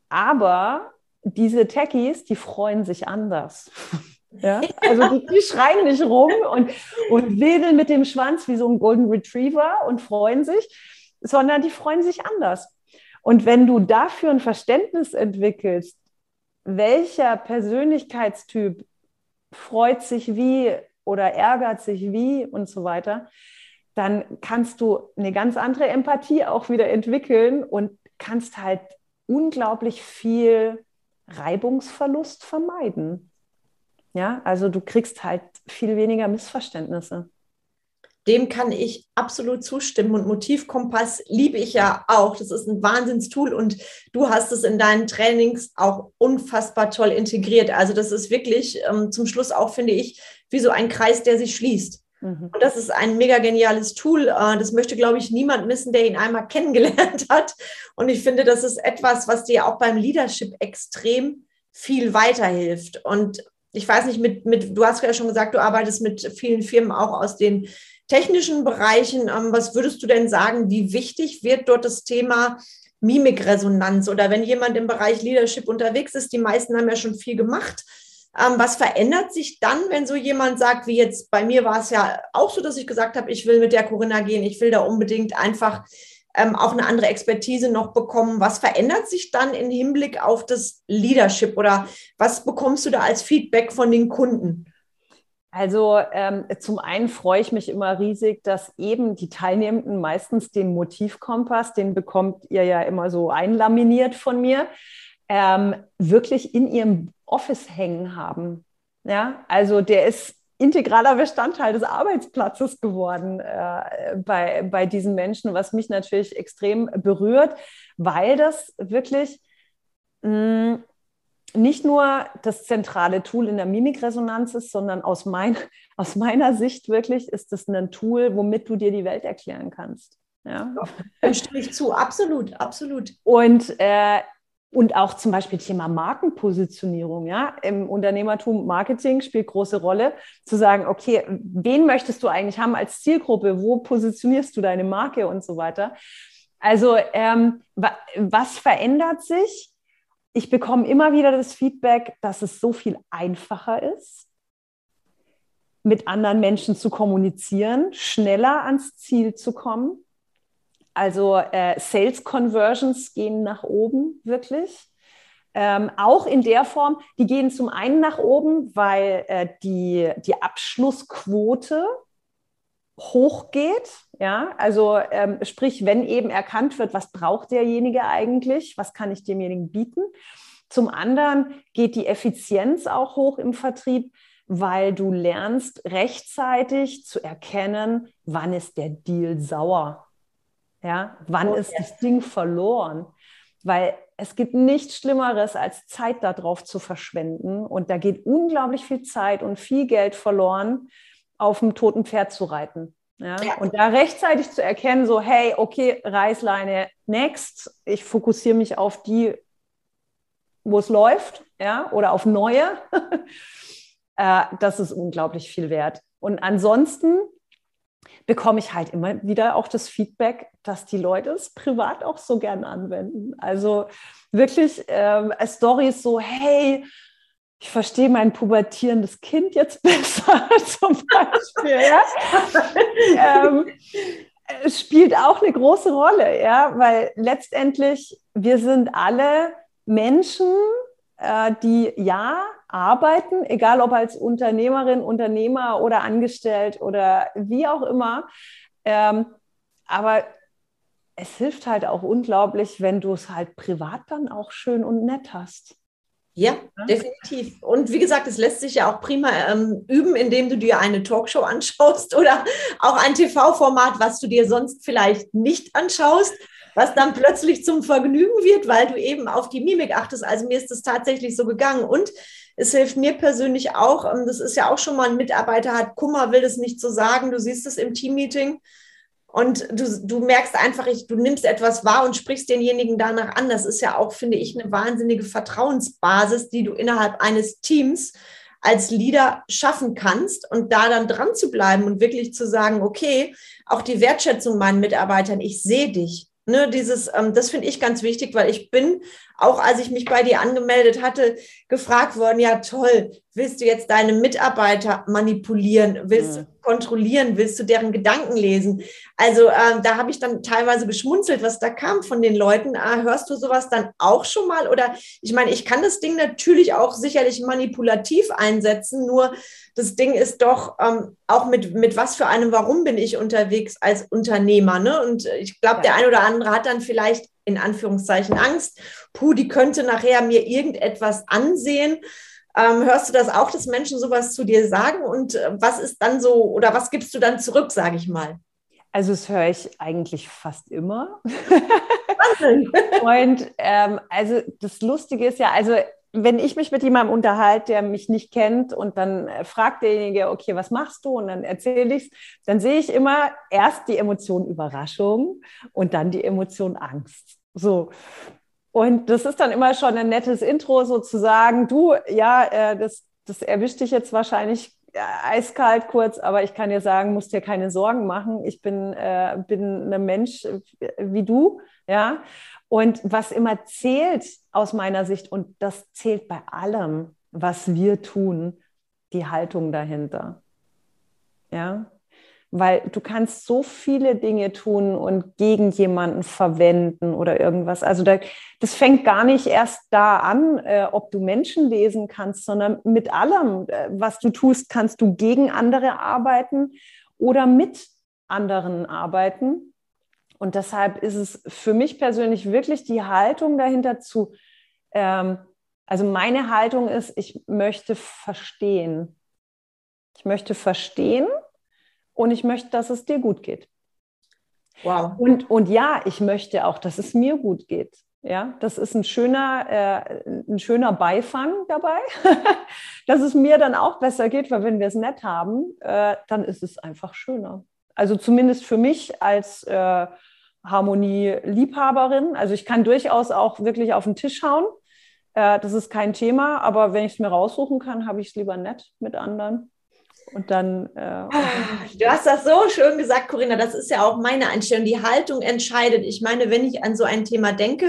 S2: Aber diese Techies, die freuen sich anders. Ja? Also die, die, schreien nicht rum und, und wedeln mit dem Schwanz wie so ein Golden Retriever und freuen sich, sondern die freuen sich anders. Und wenn du dafür ein Verständnis entwickelst, welcher Persönlichkeitstyp freut sich wie oder ärgert sich wie und so weiter, dann kannst du eine ganz andere Empathie auch wieder entwickeln und kannst halt unglaublich viel Reibungsverlust vermeiden. Ja, also du kriegst halt viel weniger Missverständnisse
S1: dem kann ich absolut zustimmen. Und Motivkompass liebe ich ja auch. Das ist ein Wahnsinnstool und du hast es in deinen Trainings auch unfassbar toll integriert. Also das ist wirklich ähm, zum Schluss auch, finde ich, wie so ein Kreis, der sich schließt. Mhm. Und das ist ein mega geniales Tool. Äh, das möchte, glaube ich, niemand missen, der ihn einmal kennengelernt hat. Und ich finde, das ist etwas, was dir auch beim Leadership extrem viel weiterhilft. Und ich weiß nicht, mit, mit, du hast ja schon gesagt, du arbeitest mit vielen Firmen auch aus den technischen Bereichen, ähm, was würdest du denn sagen, wie wichtig wird dort das Thema Mimikresonanz oder wenn jemand im Bereich Leadership unterwegs ist, die meisten haben ja schon viel gemacht. Ähm, was verändert sich dann, wenn so jemand sagt, wie jetzt bei mir war es ja auch so, dass ich gesagt habe, ich will mit der Corinna gehen, ich will da unbedingt einfach ähm, auch eine andere Expertise noch bekommen. Was verändert sich dann im Hinblick auf das Leadership oder was bekommst du da als Feedback von den Kunden?
S2: Also ähm, zum einen freue ich mich immer riesig, dass eben die Teilnehmenden meistens den Motivkompass, den bekommt ihr ja immer so einlaminiert von mir, ähm, wirklich in ihrem Office hängen haben. Ja, also der ist integraler Bestandteil des Arbeitsplatzes geworden äh, bei, bei diesen Menschen, was mich natürlich extrem berührt, weil das wirklich mh, mm, nicht nur das zentrale Tool in der Mimikresonanz ist, sondern aus, mein, aus meiner Sicht wirklich ist es ein Tool, womit du dir die Welt erklären kannst. Ja.
S1: ja stimme ich zu, absolut, absolut.
S2: Und, äh, und auch zum Beispiel Thema Markenpositionierung, ja, im Unternehmertum Marketing spielt große Rolle, zu sagen, okay, wen möchtest du eigentlich haben als Zielgruppe, wo positionierst du deine Marke und so weiter. Also ähm, was verändert sich? Ich bekomme immer wieder das Feedback, dass es so viel einfacher ist, mit anderen Menschen zu kommunizieren, schneller ans Ziel zu kommen. Also äh, Sales Conversions gehen nach oben wirklich. Ähm, auch in der Form, die gehen zum einen nach oben, weil äh, die, die Abschlussquote hochgeht. Ja, also ähm, sprich, wenn eben erkannt wird, was braucht derjenige eigentlich, was kann ich demjenigen bieten. Zum anderen geht die Effizienz auch hoch im Vertrieb, weil du lernst rechtzeitig zu erkennen, wann ist der Deal sauer. Ja, wann oh, ist ja. das Ding verloren? Weil es gibt nichts Schlimmeres, als Zeit darauf zu verschwenden. Und da geht unglaublich viel Zeit und viel Geld verloren, auf dem toten Pferd zu reiten. Ja? ja? Und da rechtzeitig zu erkennen, so, hey, okay, Reißleine, next, ich fokussiere mich auf die, wo es läuft, ja, oder auf neue, äh, das ist unglaublich viel wert. Und ansonsten bekomme ich halt immer wieder auch das Feedback, dass die Leute es privat auch so gern anwenden. Also wirklich äh, Stories so, hey, ich verstehe mein pubertierendes Kind jetzt besser zum Beispiel. Ja? ähm, es spielt auch eine große Rolle, ja, weil letztendlich wir sind alle Menschen, äh, die ja arbeiten, egal ob als Unternehmerin, Unternehmer oder angestellt oder wie auch immer. Ähm, aber es hilft halt auch unglaublich, wenn du es halt privat dann auch schön und nett hast.
S1: Ja, definitiv. Und wie gesagt, es lässt sich ja auch prima ähm, üben, indem du dir eine Talkshow anschaust oder auch ein TV-Format, was du dir sonst vielleicht nicht anschaust, was dann plötzlich zum Vergnügen wird, weil du eben auf die Mimik achtest. Also mir ist das tatsächlich so gegangen. Und es hilft mir persönlich auch, ähm, das ist ja auch schon mal ein Mitarbeiter hat Kummer, will das nicht so sagen. Du siehst es im Teammeeting und du, du merkst einfach, ich, du nimmst etwas wahr und sprichst denjenigen danach an. Das ist ja auch, finde ich, eine wahnsinnige Vertrauensbasis, die du innerhalb eines Teams als Leader schaffen kannst und da dann dran zu bleiben und wirklich zu sagen, okay, auch die Wertschätzung meinen Mitarbeitern, ich sehe dich. Ne, dieses, ähm, das finde ich ganz wichtig, weil ich bin, auch als ich mich bei dir angemeldet hatte, gefragt worden, ja toll, willst du jetzt deine Mitarbeiter manipulieren, willst ja. du kontrollieren, willst du deren Gedanken lesen? Also äh, da habe ich dann teilweise geschmunzelt, was da kam von den Leuten. Ah, hörst du sowas dann auch schon mal? Oder ich meine, ich kann das Ding natürlich auch sicherlich manipulativ einsetzen, nur das Ding ist doch ähm, auch mit, mit was für einem Warum bin ich unterwegs als Unternehmer. Ne? Und ich glaube, ja. der ein oder andere hat dann vielleicht in Anführungszeichen Angst, puh, die könnte nachher mir irgendetwas ansehen. Ähm, hörst du das auch, dass Menschen sowas zu dir sagen? Und äh, was ist dann so, oder was gibst du dann zurück, sage ich mal?
S2: Also das höre ich eigentlich fast immer. und ähm, also das Lustige ist ja, also wenn ich mich mit jemandem unterhalte, der mich nicht kennt und dann äh, fragt derjenige, okay, was machst du? Und dann erzähle ich es, dann sehe ich immer erst die Emotion Überraschung und dann die Emotion Angst. So. Und das ist dann immer schon ein nettes Intro sozusagen. Du, ja, äh, das, das erwischt dich jetzt wahrscheinlich äh, eiskalt kurz, aber ich kann dir sagen, musst dir keine Sorgen machen. Ich bin, bin ein Mensch wie du, ja. Und was immer zählt aus meiner Sicht, und das zählt bei allem, was wir tun, die Haltung dahinter. Ja, weil du kannst so viele Dinge tun und gegen jemanden verwenden oder irgendwas. Also da, das fängt gar nicht erst da an, äh, ob du Menschen lesen kannst, sondern mit allem, äh, was du tust, kannst du gegen andere arbeiten oder mit anderen arbeiten. Und deshalb ist es für mich persönlich wirklich die Haltung dahinter zu, ähm, also meine Haltung ist, ich möchte verstehen. Ich möchte verstehen und ich möchte, dass es dir gut geht. Wow. Und, und ja, ich möchte auch, dass es mir gut geht. Ja, das ist ein schöner, äh, ein schöner Beifang dabei, dass es mir dann auch besser geht, weil wenn wir es nett haben, äh, dann ist es einfach schöner. Also zumindest für mich als äh, Harmonie-Liebhaberin. Also ich kann durchaus auch wirklich auf den Tisch hauen. Äh, das ist kein Thema, aber wenn ich es mir raussuchen kann, habe ich es lieber nett mit anderen. Und dann. Äh, ah,
S1: du hast das so schön gesagt, Corinna. Das ist ja auch meine Einstellung. Die Haltung entscheidet. Ich meine, wenn ich an so ein Thema denke,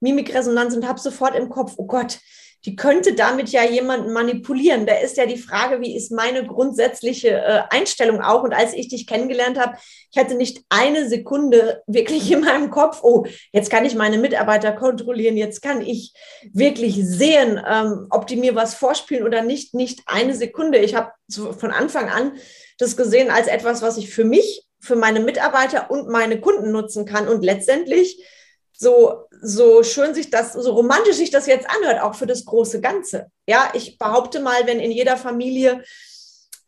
S1: Mimikresonanz und habe sofort im Kopf, oh Gott, die könnte damit ja jemanden manipulieren. Da ist ja die Frage, wie ist meine grundsätzliche äh, Einstellung auch? Und als ich dich kennengelernt habe, ich hatte nicht eine Sekunde wirklich in meinem Kopf, oh, jetzt kann ich meine Mitarbeiter kontrollieren, jetzt kann ich wirklich sehen, ähm, ob die mir was vorspielen oder nicht. Nicht eine Sekunde. Ich habe von Anfang an das gesehen als etwas, was ich für mich, für meine Mitarbeiter und meine Kunden nutzen kann. Und letztendlich so, so schön sich das, so romantisch sich das jetzt anhört, auch für das große Ganze. Ja, ich behaupte mal, wenn in jeder Familie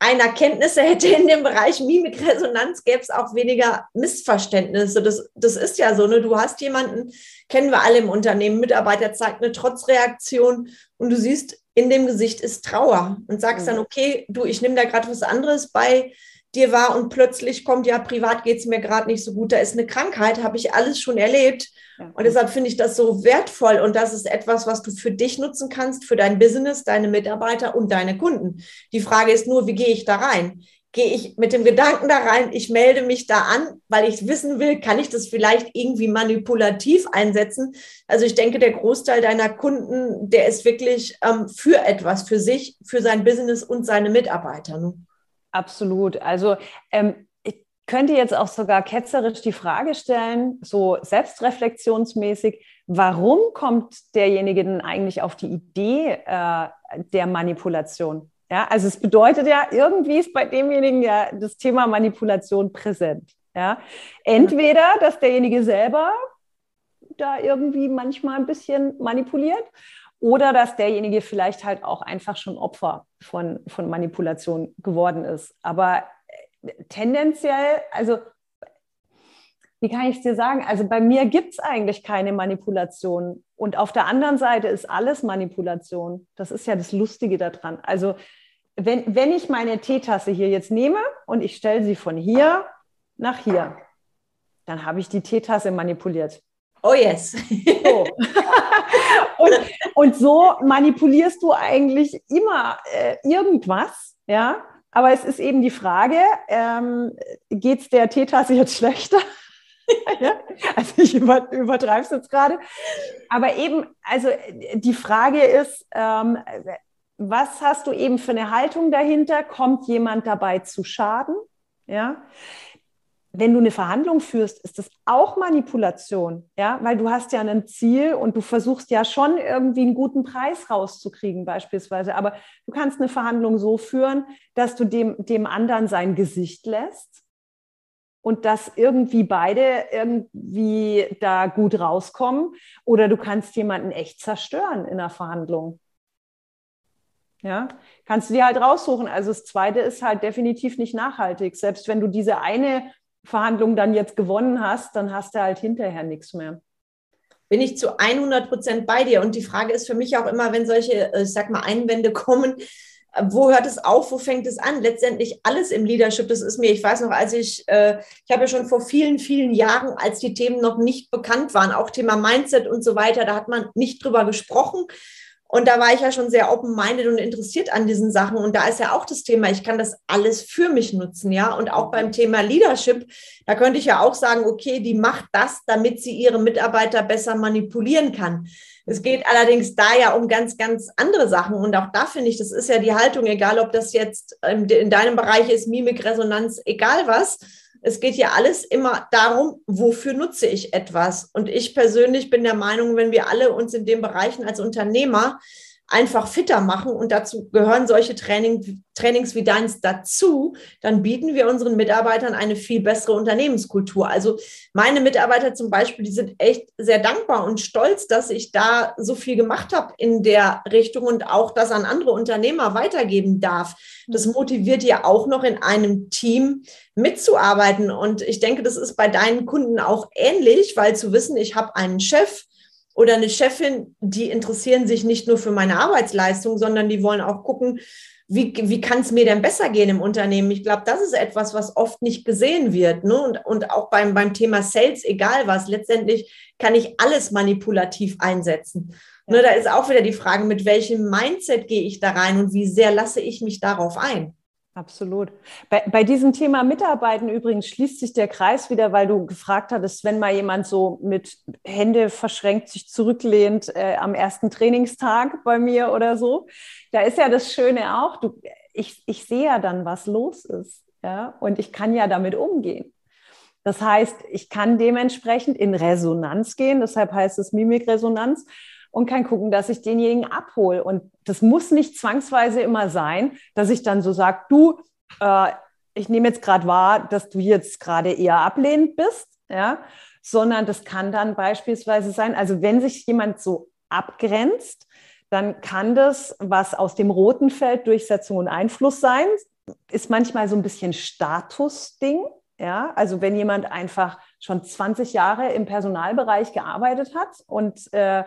S1: einer Kenntnisse hätte in dem Bereich Mimikresonanz, gäbe es auch weniger Missverständnisse. Das, das ist ja so, ne? Du hast jemanden, kennen wir alle im Unternehmen, Mitarbeiter zeigt eine Trotzreaktion und du siehst, in dem Gesicht ist Trauer und sagst mhm. dann, okay, du, ich nehme da gerade was anderes bei dir wahr und plötzlich kommt, ja, privat geht es mir gerade nicht so gut, da ist eine Krankheit, habe ich alles schon erlebt. Und deshalb finde ich das so wertvoll und das ist etwas, was du für dich nutzen kannst, für dein Business, deine Mitarbeiter und deine Kunden. Die Frage ist nur, wie gehe ich da rein? Gehe ich mit dem Gedanken da rein, ich melde mich da an, weil ich wissen will, kann ich das vielleicht irgendwie manipulativ einsetzen? Also ich denke, der Großteil deiner Kunden, der ist wirklich ähm, für etwas, für sich, für sein Business und seine Mitarbeiter. Ne?
S2: Absolut. Also ähm, könnte jetzt auch sogar ketzerisch die Frage stellen, so selbstreflexionsmäßig, warum kommt derjenige denn eigentlich auf die Idee äh, der Manipulation? Ja, also es bedeutet ja, irgendwie ist bei demjenigen ja das Thema Manipulation präsent. Ja, entweder, dass derjenige selber da irgendwie manchmal ein bisschen manipuliert oder dass derjenige vielleicht halt auch einfach schon Opfer von, von Manipulation geworden ist. Aber tendenziell, also wie kann ich es dir sagen? Also bei mir gibt es eigentlich keine Manipulation. Und auf der anderen Seite ist alles Manipulation. Das ist ja das Lustige daran. Also wenn, wenn ich meine Teetasse hier jetzt nehme und ich stelle sie von hier nach hier, dann habe ich die Teetasse manipuliert.
S1: Oh yes.
S2: So. und, und so manipulierst du eigentlich immer äh, irgendwas, ja, aber es ist eben die Frage, ähm, geht es der Teetasse jetzt schlechter? ja? Also ich über, übertreibe es jetzt gerade. Aber eben, also die Frage ist, ähm, was hast du eben für eine Haltung dahinter? Kommt jemand dabei zu Schaden? Ja wenn du eine Verhandlung führst, ist das auch Manipulation, ja, weil du hast ja ein Ziel und du versuchst ja schon irgendwie einen guten Preis rauszukriegen beispielsweise, aber du kannst eine Verhandlung so führen, dass du dem, dem anderen sein Gesicht lässt und dass irgendwie beide irgendwie da gut rauskommen oder du kannst jemanden echt zerstören in einer Verhandlung. Ja, kannst du dir halt raussuchen. Also das zweite ist halt definitiv nicht nachhaltig. Selbst wenn du diese eine Verhandlung dann jetzt gewonnen hast, dann hast du halt hinterher nichts mehr.
S1: Bin ich zu 100 Prozent bei dir. Und die Frage ist für mich auch immer, wenn solche, äh, ich sag mal, Einwände kommen, äh, wo hört es auf, wo fängt es an? Letztendlich alles im Leadership, das ist mir, ich weiß noch, als ich, äh, ich habe ja schon vor vielen, vielen Jahren, als die Themen noch nicht bekannt waren, auch Thema Mindset und so weiter, da hat man nicht drüber gesprochen. Und da war ich ja schon sehr open-minded und interessiert an diesen Sachen. Und da ist ja auch das Thema, ich kann das alles für mich nutzen, ja. Und auch beim Thema Leadership, da könnte ich ja auch sagen, okay, die macht das, damit sie ihre Mitarbeiter besser manipulieren kann. Es geht allerdings da ja um ganz, ganz andere Sachen. Und auch da finde ich, das ist ja die Haltung, egal ob das jetzt in deinem Bereich ist, Mimik, Resonanz, egal was es geht ja alles immer darum, wofür nutze ich etwas. Und ich persönlich bin der Meinung, wenn wir alle uns in den Bereichen als Unternehmer einfach fitter machen und dazu gehören solche Training, Trainings wie deins dazu, dann bieten wir unseren Mitarbeitern eine viel bessere Unternehmenskultur. Also meine Mitarbeiter zum Beispiel, die sind echt sehr dankbar und stolz, dass ich da so viel gemacht habe in der Richtung und auch das an andere Unternehmer weitergeben darf. Das motiviert ja auch noch in einem Team mitzuarbeiten. Und ich denke, das ist bei deinen Kunden auch ähnlich, weil zu wissen, ich habe einen Chef, oder eine Chefin, die interessieren sich nicht nur für meine Arbeitsleistung, sondern die wollen auch gucken, wie, wie kann es mir denn besser gehen im Unternehmen? Ich glaube, das ist etwas, was oft nicht gesehen wird. Ne? Und, und auch beim, beim Thema Sales, egal was, letztendlich kann ich alles manipulativ einsetzen. Ja. Ne, da ist auch wieder die Frage, mit welchem Mindset gehe ich da rein und wie sehr lasse ich mich darauf ein?
S2: Absolut. Bei, bei diesem Thema Mitarbeiten übrigens schließt sich der Kreis wieder, weil du gefragt hattest, wenn mal jemand so mit Hände verschränkt sich zurücklehnt äh, am ersten Trainingstag bei mir oder so. Da ist ja das Schöne auch, du, ich, ich sehe ja dann, was los ist. Ja? Und ich kann ja damit umgehen. Das heißt, ich kann dementsprechend in Resonanz gehen, deshalb heißt es Mimikresonanz und kann gucken, dass ich denjenigen abhole. Und das muss nicht zwangsweise immer sein, dass ich dann so sage, du, äh, ich nehme jetzt gerade wahr, dass du jetzt gerade eher ablehnend bist, ja, sondern das kann dann beispielsweise sein, also wenn sich jemand so abgrenzt, dann kann das, was aus dem roten Feld Durchsetzung und Einfluss sein, ist manchmal so ein bisschen Statusding. Ja, also wenn jemand einfach schon 20 Jahre im Personalbereich gearbeitet hat und äh,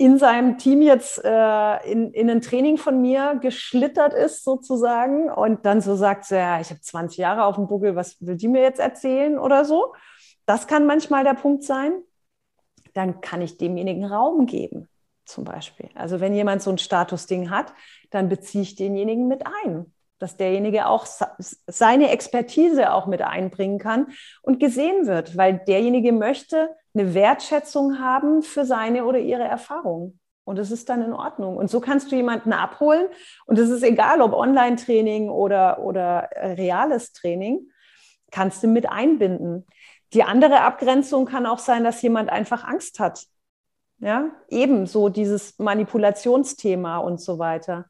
S2: in seinem Team jetzt äh, in, in ein Training von mir geschlittert ist sozusagen und dann so sagt, so, ja, ich habe 20 Jahre auf dem Buckel, was will die mir jetzt erzählen oder so. Das kann manchmal der Punkt sein. Dann kann ich demjenigen Raum geben, zum Beispiel. Also wenn jemand so ein Statusding hat, dann beziehe ich denjenigen mit ein dass derjenige auch seine Expertise auch mit einbringen kann und gesehen wird, weil derjenige möchte eine Wertschätzung haben für seine oder ihre Erfahrung. Und das ist dann in Ordnung. Und so kannst du jemanden abholen. Und es ist egal, ob Online-Training oder, oder äh, reales Training, kannst du mit einbinden. Die andere Abgrenzung kann auch sein, dass jemand einfach Angst hat. Ja, ebenso dieses Manipulationsthema und so weiter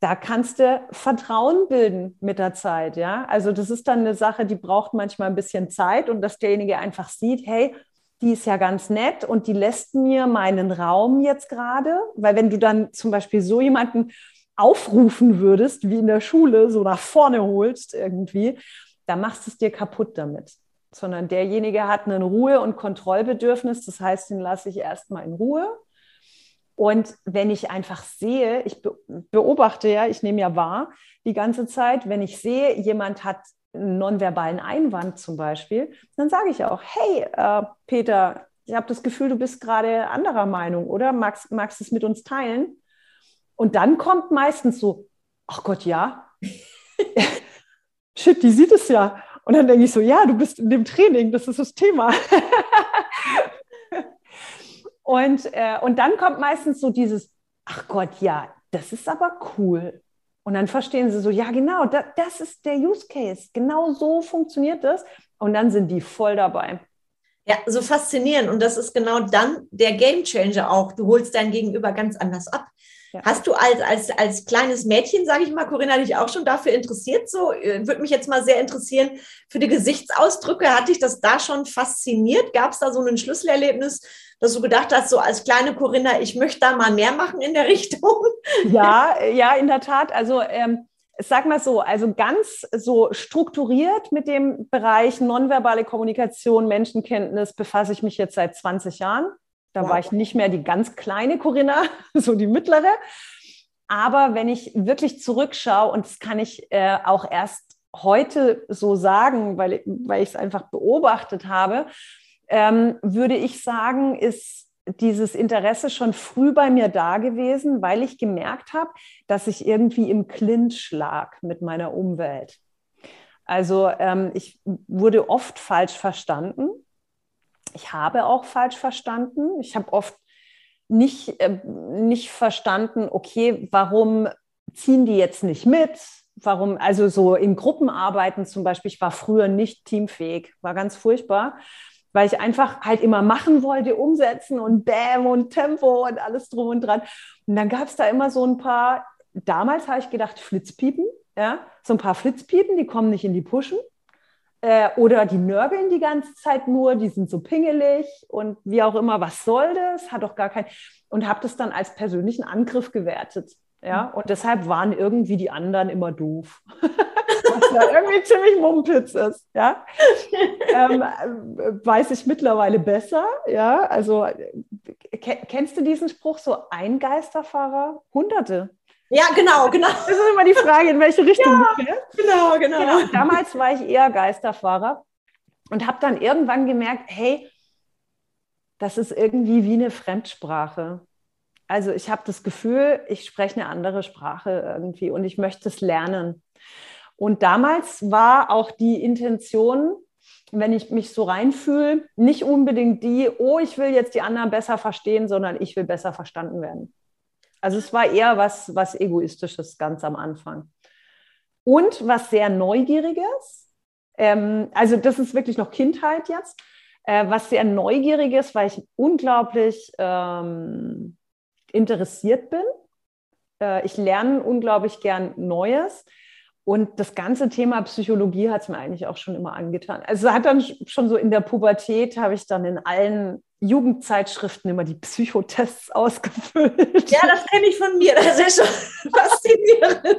S2: da kannst du Vertrauen bilden mit der Zeit, ja. Also das ist dann eine Sache, die braucht manchmal ein bisschen Zeit und dass derjenige einfach sieht, hey, die ist ja ganz nett und die lässt mir meinen Raum jetzt gerade, weil wenn du dann zum Beispiel so jemanden aufrufen würdest, wie in der Schule, so nach vorne holst irgendwie, da machst du es dir kaputt damit. Sondern derjenige hat einen Ruhe- und Kontrollbedürfnis, das heißt, den lasse ich erstmal in Ruhe und wenn ich einfach sehe, ich beobachte ja, ich nehme ja wahr die ganze Zeit, wenn ich sehe, jemand hat nonverbalen Einwand zum Beispiel, dann sage ich auch, hey, äh, Peter, ich habe das Gefühl, du bist gerade anderer Meinung, oder? Magst, magst es mit uns teilen? Und dann kommt meistens so, ach Gott, ja. Shit, die sieht es ja. Und dann denke ich so, ja, du bist in dem Training, das ist das Thema. Und, äh, und dann kommt meistens so dieses, ach Gott, ja, das ist aber cool. Und dann verstehen sie so, ja, genau, da, das ist der Use Case. Genau so funktioniert das. Und dann sind die voll dabei.
S1: Ja, so faszinierend. Und das ist genau dann der Game Changer auch. Du holst dein Gegenüber ganz anders ab. Ja. Hast du als, als, als kleines Mädchen, sage ich mal, Corinna, dich auch schon dafür interessiert? So äh, würde mich jetzt mal sehr interessieren für die Gesichtsausdrücke. Hat dich das da schon fasziniert? Gab es da so ein Schlüsselerlebnis, dass du gedacht hast, so als kleine Corinna, ich möchte da mal mehr machen in der Richtung?
S2: Ja, ja, in der Tat. Also ähm, sag mal so, also ganz so strukturiert mit dem Bereich nonverbale Kommunikation, Menschenkenntnis befasse ich mich jetzt seit 20 Jahren. Da wow. war ich nicht mehr die ganz kleine Corinna, so die mittlere. Aber wenn ich wirklich zurückschaue, und das kann ich äh, auch erst heute so sagen, weil, weil ich es einfach beobachtet habe, ähm, würde ich sagen, ist dieses Interesse schon früh bei mir da gewesen, weil ich gemerkt habe, dass ich irgendwie im Clinch lag mit meiner Umwelt. Also ähm, ich wurde oft falsch verstanden ich habe auch falsch verstanden. Ich habe oft nicht, äh, nicht verstanden, okay, warum ziehen die jetzt nicht mit? Warum, also so in Gruppenarbeiten zum Beispiel, ich war früher nicht teamfähig, war ganz furchtbar, weil ich einfach halt immer machen wollte, umsetzen und Bäm und Tempo und alles drum und dran. Und dann gab es da immer so ein paar, damals habe ich gedacht, Flitzpiepen, ja, so ein paar Flitzpiepen, die kommen nicht in die Puschen. Äh, oder die nörgeln die ganze Zeit nur, die sind so pingelig und wie auch immer, was soll das? Hat doch gar kein. Und habe das dann als persönlichen Angriff gewertet. Ja, mhm. und deshalb waren irgendwie die anderen immer doof. Was ja irgendwie ziemlich Mumpitz ist. Ja, ähm, äh, weiß ich mittlerweile besser. Ja, also kennst du diesen Spruch so ein Geisterfahrer? Hunderte.
S1: Ja, genau, genau.
S2: Das ist immer die Frage, in welche Richtung
S1: ja, du fährst. Genau, genau, genau.
S2: Damals war ich eher Geisterfahrer und habe dann irgendwann gemerkt, hey, das ist irgendwie wie eine Fremdsprache. Also ich habe das Gefühl, ich spreche eine andere Sprache irgendwie und ich möchte es lernen. Und damals war auch die Intention, wenn ich mich so reinfühle, nicht unbedingt die, oh, ich will jetzt die anderen besser verstehen, sondern ich will besser verstanden werden. Also es war eher was, was Egoistisches ganz am Anfang. Und was sehr Neugieriges, ähm, also das ist wirklich noch Kindheit jetzt, äh, was sehr Neugieriges, weil ich unglaublich ähm, interessiert bin. Äh, ich lerne unglaublich gern Neues. Und das ganze Thema Psychologie hat es mir eigentlich auch schon immer angetan. Also hat dann schon so in der Pubertät, habe ich dann in allen Jugendzeitschriften immer die Psychotests ausgefüllt.
S1: Ja, das kenne ich von mir. Das ist schon faszinierend.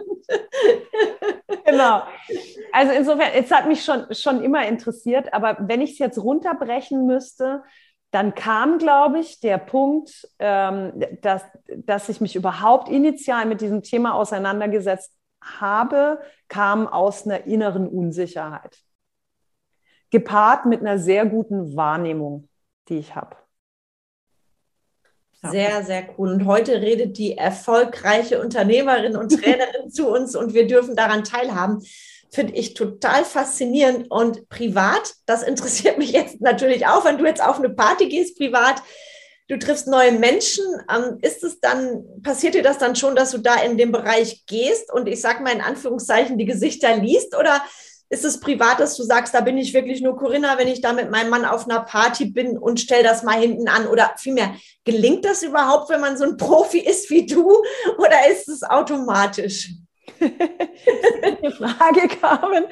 S2: Genau. Also insofern, es hat mich schon, schon immer interessiert, aber wenn ich es jetzt runterbrechen müsste, dann kam, glaube ich, der Punkt, ähm, dass, dass ich mich überhaupt initial mit diesem Thema auseinandergesetzt habe, kam aus einer inneren Unsicherheit. Gepaart mit einer sehr guten Wahrnehmung, die ich habe.
S1: Ja. Sehr, sehr cool. Und heute redet die erfolgreiche Unternehmerin und Trainerin zu uns und wir dürfen daran teilhaben. Finde ich total faszinierend. Und privat, das interessiert mich jetzt natürlich auch, wenn du jetzt auf eine Party gehst, privat, du triffst neue Menschen. Ähm, ist es dann, passiert dir das dann schon, dass du da in den Bereich gehst und ich sage mal in Anführungszeichen die Gesichter liest? Oder ist es privat, dass du sagst, da bin ich wirklich nur Corinna, wenn ich da mit meinem Mann auf einer Party bin und stell das mal hinten an? Oder vielmehr, gelingt das überhaupt, wenn man so ein Profi ist wie du? Oder ist es automatisch?
S2: Frage, Carmen.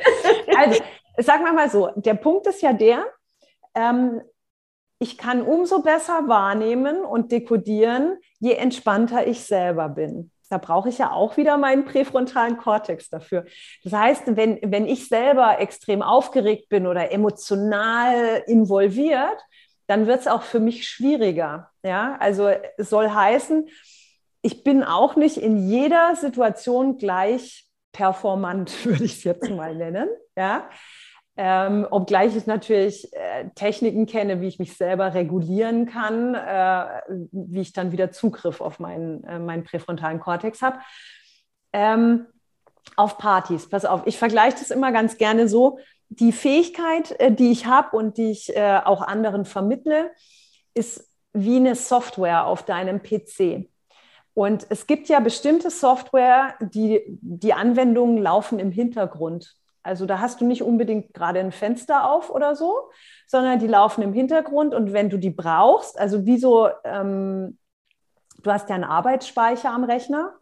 S2: Also, sagen wir mal so, der Punkt ist ja der, ähm, ich kann umso besser wahrnehmen und dekodieren, je entspannter ich selber bin. Da brauche ich ja auch wieder meinen präfrontalen Kortex dafür. Das heißt, wenn, wenn ich selber extrem aufgeregt bin oder emotional involviert, dann wird es auch für mich schwieriger. Ja, also es soll heißen, ich bin auch nicht in jeder Situation gleich performant, würde ich es jetzt mal nennen. Ja, ähm, obgleich ich natürlich äh, Techniken kenne, wie ich mich selber regulieren kann, äh, wie ich dann wieder Zugriff auf meinen, äh, meinen präfrontalen Kortex habe. Ähm, auf Partys, pass auf, ich vergleiche das immer ganz gerne so. Die Fähigkeit, äh, die ich habe und die ich äh, auch anderen vermittle, ist wie eine Software auf deinem PC. Und es gibt ja bestimmte Software, die, die Anwendungen laufen im Hintergrund. Also da hast du nicht unbedingt gerade ein Fenster auf oder so, sondern die laufen im Hintergrund und wenn du die brauchst, also wie so, ähm, du hast ja einen Arbeitsspeicher am Rechner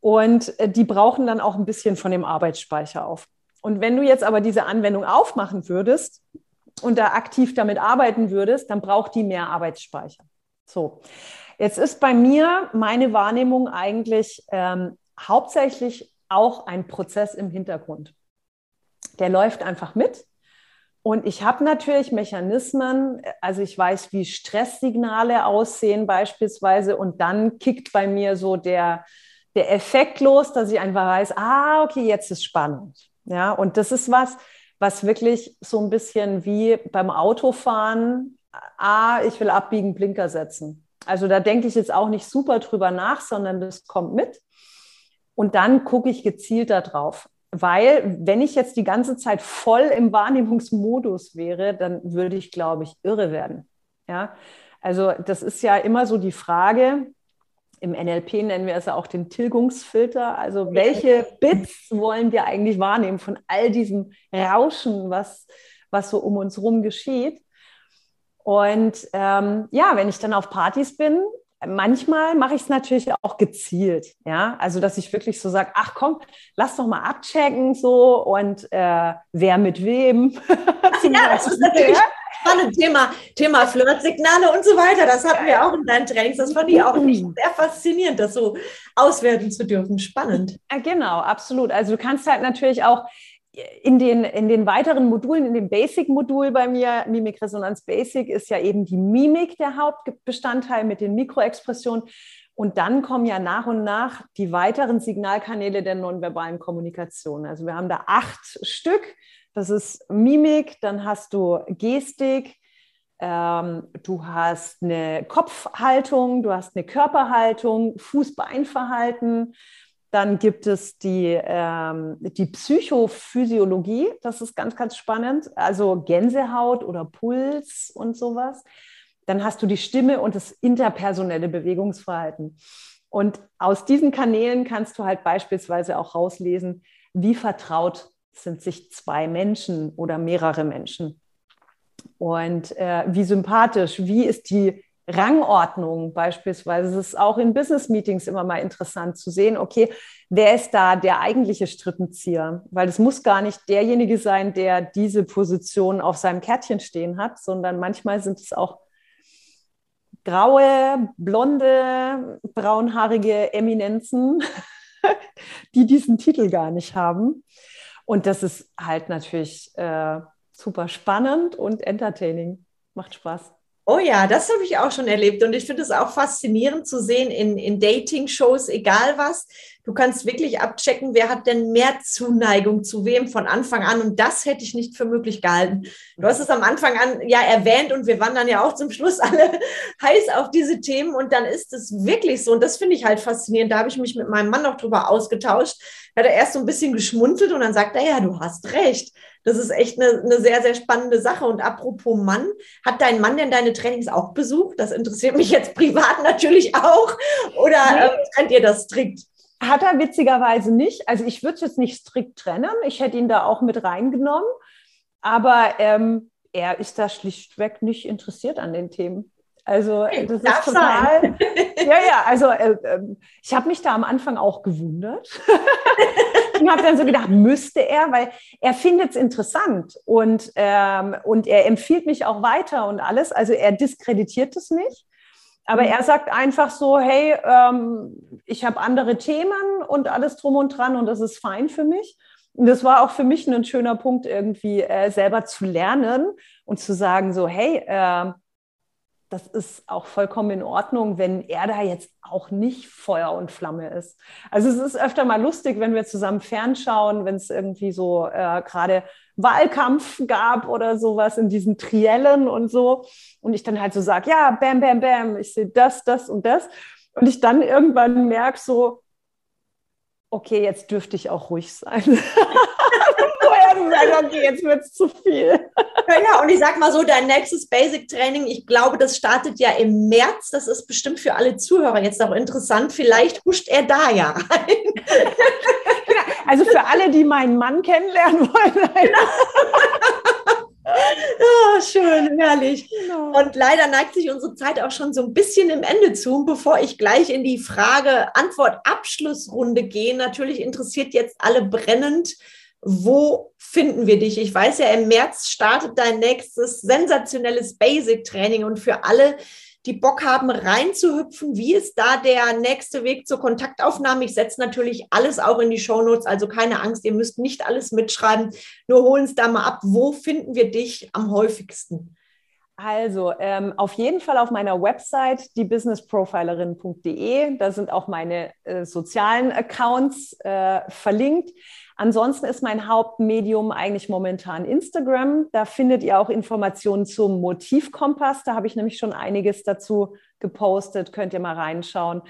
S2: und äh, die brauchen dann auch ein bisschen von dem Arbeitsspeicher auf. Und wenn du jetzt aber diese Anwendung aufmachen würdest und da aktiv damit arbeiten würdest, dann braucht die mehr Arbeitsspeicher. So, jetzt ist bei mir meine Wahrnehmung eigentlich ähm, hauptsächlich auch ein Prozess im Hintergrund der läuft einfach mit. Und ich habe natürlich Mechanismen, also ich weiß, wie Stresssignale aussehen beispielsweise und dann kickt bei mir so der, der Effekt los, dass ich einfach weiß, ah, okay, jetzt ist spannend. Ja, und das ist was, was wirklich so ein bisschen wie beim Autofahren, ah, ich will abbiegen, Blinker setzen. Also da denke ich jetzt auch nicht super drüber nach, sondern das kommt mit. Und dann gucke ich gezielt darauf. Weil, wenn ich jetzt die ganze Zeit voll im Wahrnehmungsmodus wäre, dann würde ich, glaube ich, irre werden. Ja, also das ist ja immer so die Frage, im NLP nennen wir es ja auch den Tilgungsfilter. Also welche Bits wollen wir eigentlich wahrnehmen von all diesem Rauschen, was, was so um uns herum geschieht? Und ähm, ja, wenn ich dann auf Partys bin, manchmal mache ich es natürlich auch gezielt, ja, also dass ich wirklich so sage, ach komm, lass doch mal abchecken so und äh, wer mit wem.
S1: ja, das ist natürlich spannend Thema, Thema Flirtsignale und so weiter. Das hatten wir auch in deinen Trainings. Das fand ich auch echt sehr faszinierend, das so auswerten zu dürfen. Spannend.
S2: Genau, absolut. Also du kannst halt natürlich auch in den, in den weiteren Modulen, in dem Basic-Modul bei mir, Mimikresonanz Basic, ist ja eben die Mimik der Hauptbestandteil mit den Mikroexpressionen. Und dann kommen ja nach und nach die weiteren Signalkanäle der nonverbalen Kommunikation. Also wir haben da acht Stück. Das ist Mimik, dann hast du Gestik, ähm, du hast eine Kopfhaltung, du hast eine Körperhaltung, Fuß-Bein-Verhalten, dann gibt es die, ähm, die Psychophysiologie, das ist ganz, ganz spannend, also Gänsehaut oder Puls und sowas. Dann hast du die Stimme und das interpersonelle Bewegungsverhalten. Und aus diesen Kanälen kannst du halt beispielsweise auch rauslesen, wie vertraut sind sich zwei Menschen oder mehrere Menschen. Und äh, wie sympathisch, wie ist die Rangordnung beispielsweise. Es ist auch in Business-Meetings immer mal interessant zu sehen, okay, wer ist da der eigentliche Strippenzieher? Weil es muss gar nicht derjenige sein, der diese Position auf seinem Kärtchen stehen hat, sondern manchmal sind es auch graue, blonde, braunhaarige Eminenzen, die diesen Titel gar nicht haben. Und das ist halt natürlich äh, super spannend und entertaining. Macht Spaß.
S1: Oh ja, das habe ich auch schon erlebt und ich finde es auch faszinierend zu sehen in, in Dating-Shows, egal was. Du kannst wirklich abchecken, wer hat denn mehr Zuneigung zu wem von Anfang an und das hätte ich nicht für möglich gehalten. Du hast es am Anfang an ja erwähnt und wir waren dann ja auch zum Schluss alle heiß auf diese Themen und dann ist es wirklich so und das finde ich halt faszinierend. Da habe ich mich mit meinem Mann noch drüber ausgetauscht. Da hat er erst so ein bisschen geschmunzelt und dann sagt er, ja, du hast recht. Das ist echt eine, eine sehr, sehr spannende Sache. Und apropos Mann, hat dein Mann denn deine Trainings auch besucht? Das interessiert mich jetzt privat natürlich auch. Oder nee. äh, trennt ihr das strikt?
S2: Hat er witzigerweise nicht. Also ich würde es jetzt nicht strikt trennen. Ich hätte ihn da auch mit reingenommen. Aber ähm, er ist da schlichtweg nicht interessiert an den Themen. Also das Darf ist total. Sein. Ja, ja, also äh, ähm, ich habe mich da am Anfang auch gewundert und habe dann so gedacht, müsste er, weil er findet es interessant und, ähm, und er empfiehlt mich auch weiter und alles. Also er diskreditiert es nicht. Aber mhm. er sagt einfach so, hey, ähm, ich habe andere Themen und alles drum und dran und das ist fein für mich. Und das war auch für mich ein schöner Punkt, irgendwie äh, selber zu lernen und zu sagen, so, hey, äh, das ist auch vollkommen in Ordnung, wenn er da jetzt auch nicht Feuer und Flamme ist. Also es ist öfter mal lustig, wenn wir zusammen fernschauen, wenn es irgendwie so äh, gerade Wahlkampf gab oder sowas in diesen Triellen und so. Und ich dann halt so sage, ja, bam, bam, bam, ich sehe das, das und das. Und ich dann irgendwann merke so, okay, jetzt dürfte ich auch ruhig sein. Vorher gesagt, okay, jetzt wird es zu viel.
S1: Ja, ja, und ich sag mal so, dein nächstes Basic Training, ich glaube, das startet ja im März. Das ist bestimmt für alle Zuhörer jetzt auch interessant. Vielleicht huscht er da ja rein.
S2: Also für alle, die meinen Mann kennenlernen wollen.
S1: Oh, schön, herrlich. Genau. Und leider neigt sich unsere Zeit auch schon so ein bisschen im Ende zu. Bevor ich gleich in die Frage-Antwort-Abschlussrunde gehe, natürlich interessiert jetzt alle brennend, wo finden wir dich? Ich weiß ja, im März startet dein nächstes sensationelles Basic-Training und für alle, die Bock haben, reinzuhüpfen. Wie ist da der nächste Weg zur Kontaktaufnahme? Ich setze natürlich alles auch in die Shownotes, also keine Angst, ihr müsst nicht alles mitschreiben, nur holen es da mal ab. Wo finden wir dich am häufigsten?
S2: Also ähm, auf jeden Fall auf meiner Website, diebusinessprofilerin.de. Da sind auch meine äh, sozialen Accounts äh, verlinkt. Ansonsten ist mein Hauptmedium eigentlich momentan Instagram. Da findet ihr auch Informationen zum Motivkompass. Da habe ich nämlich schon einiges dazu gepostet. Könnt ihr mal reinschauen.